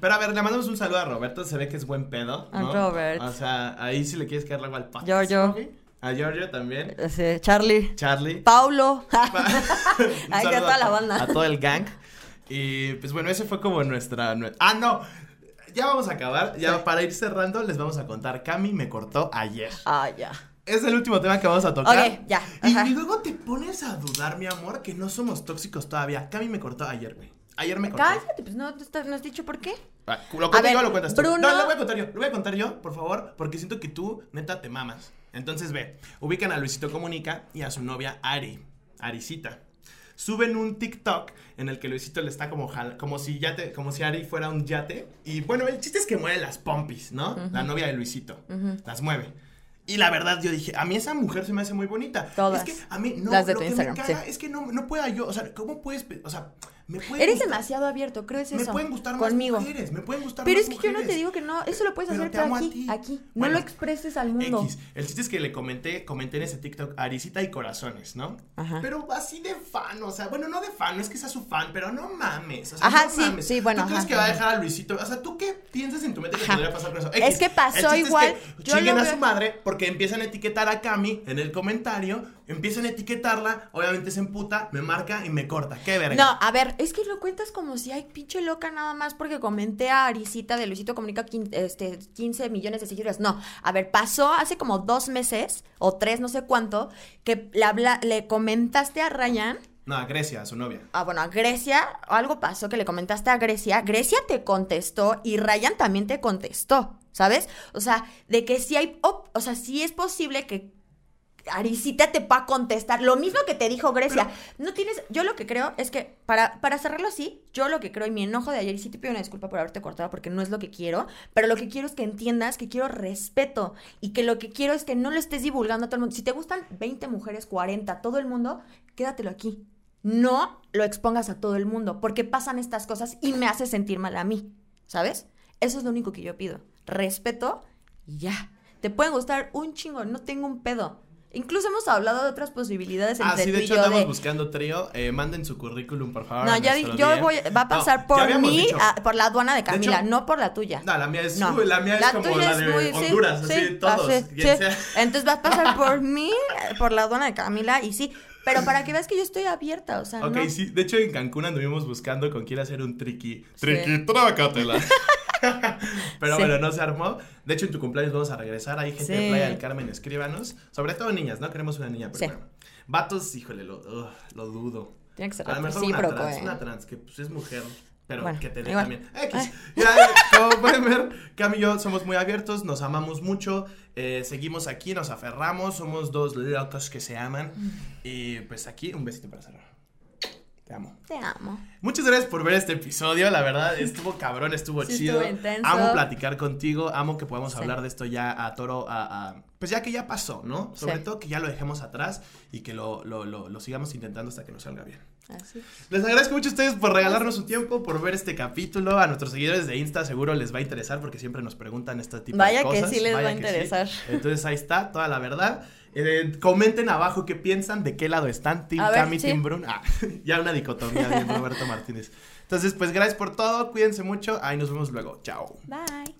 Pero a ver, le mandamos un saludo a Roberto. Se ve que es buen pedo. A ¿no? Robert. O sea, ahí si le quieres caer algo al. Giorgio. ¿ok? A Giorgio también. Ese, Charlie. Charlie. Paulo. Ahí queda toda la banda. A todo el gang. Y pues bueno, ese fue como nuestra. nue- Ah, no. Ya vamos a acabar. Ya Sí. para ir cerrando, les vamos a contar. Cami me cortó ayer. Ah, ya. Es el último tema que vamos a tocar. Ok, ya, Y, ajá. y luego te pones a dudar, mi amor, que no somos tóxicos todavía. Cami me cortó ayer, güey. Ayer me cortó. Cállate, pues no, no has dicho por qué. Ah, Lo cuento yo lo cuentas tú. Bruno- No, lo voy a contar yo. Lo voy a contar yo, por favor, porque siento que tú, neta, te mamas. Entonces ve, ubican a Luisito Comunica y a su novia Ari, Arisita. Suben un TikTok en el que Luisito le está como como si yate, como si Ari fuera un yate. Y bueno, el chiste es que mueve las pompis, ¿no? La novia de Luisito. Las mueve. Y la verdad, yo dije, a mí esa mujer se me hace muy bonita. Todas. Es que a mí no, Las de lo tu que Instagram, me caga sí. es que no, no pueda yo, o sea, ¿cómo puedes, o sea, me Eres gustar- demasiado abierto, creo es me eso. pueden gustar conmigo. más mujeres, me pueden gustar Pero más es que yo no te digo que no, eso lo puedes Pero hacer a aquí, aquí. Bueno, no lo expreses al mundo. X. El chiste es que le comenté, comenté en ese TikTok Arisita y corazones, ¿no? Ajá. Pero así de fan, o sea, bueno, no de fan, no es que sea su fan, pero no mames. O sea, Ajá, no sí, mames. sí, bueno, ¿Tú crees ajá, que va a dejar a Luisito? O sea, ¿tú qué piensas en tu mente que Ajá. podría pasar con eso? Es que pasó El igual, que yo chinguen a su madre porque empiezan a etiquetar a Cami en el comentario, empiezan a etiquetarla, obviamente se emputa, me marca y me corta. Qué verga. No, a ver, es que lo cuentas como si hay pinche loca nada más porque comenté a Arisita de Luisito Comunica este, 15 millones de seguidores. No, a ver, pasó hace como dos meses o tres, no sé cuánto, que le, comentaste a Ryan. No, a Grecia, a su novia. Ah, bueno, a Grecia, algo pasó que le comentaste a Grecia, Grecia te contestó y Ryan también te contestó, ¿sabes? O sea, de que sí hay, o sea, sí es posible que Arisita te pueda contestar lo mismo que te dijo Grecia. no tienes, yo lo que creo es que, para, para cerrarlo así, yo lo que creo y mi enojo de ayer, y sí te pido una disculpa por haberte cortado porque no es lo que quiero, pero lo que quiero es que entiendas que quiero respeto y que lo que quiero es que no lo estés divulgando a todo el mundo. Si te gustan 20 mujeres, 40, todo el mundo, quédatelo aquí no lo expongas a todo el mundo, porque pasan estas cosas y me hace sentir mal a mí, ¿sabes? Eso es lo único que yo pido. Respeto y ya. Te pueden gustar un chingo, no tengo un pedo. Incluso hemos hablado de otras posibilidades entre Ah, sí, tú de y hecho yo andamos de... buscando trío. Eh, manden su currículum, por favor. No, ya di- nuestro yo DM. voy, va a No, pasar ya por mí, a- por la aduana de Camila, hecho- no por la tuya. No, la mía es, No. la mía es como tuya la es de muy- sí, Honduras, sí, así, todos. así, sí. Entonces vas a pasar por mí, por la aduana de Camila y sí, pero para que veas que yo estoy abierta, o sea, Ok, no. sí. De hecho, en Cancún anduvimos buscando con quién hacer un triqui. Sí. Triqui, trácatela. Pero Sí. bueno, no se armó. De hecho, en tu cumpleaños vamos a regresar. Hay gente de Sí. Playa del Carmen, escríbanos. Sobre todo niñas, ¿no? Queremos una niña, pero bueno. Vatos, híjole, lo, ugh, lo dudo. Tiene que ser A lo mejor una trans, eh. una trans, que pues es mujer, pero Bueno, que tiene igual. también. X. Ay. Ya, como pueden ver, Cam y yo somos muy abiertos, nos amamos mucho, eh, seguimos aquí, nos aferramos, somos dos locos que se aman. Y pues aquí, un besito para cerrar. Te amo. Te amo. Muchas gracias por ver este episodio, la verdad estuvo cabrón, estuvo Sí, chido. estuvo intenso. Amo platicar contigo, amo que podamos Sí. hablar de esto ya a toro, a, a- pues ya que ya pasó, ¿no? Sobre Sí. todo que ya lo dejemos atrás y que lo, lo, lo, lo sigamos intentando hasta que nos salga bien. Así. Les agradezco mucho a ustedes por regalarnos su tiempo, por ver este capítulo. A nuestros seguidores de Insta seguro les va a interesar porque siempre nos preguntan este tipo Vaya de que cosas. sí les va a que sí. interesar. Entonces ahí está, toda la verdad. Eh, comenten abajo qué piensan, de qué lado están, Team Cami, sí. Team Brun. Ah, ya una dicotomía de Roberto Martínez. Entonces, pues gracias por todo, cuídense mucho. Ahí nos vemos luego. Chao. Bye.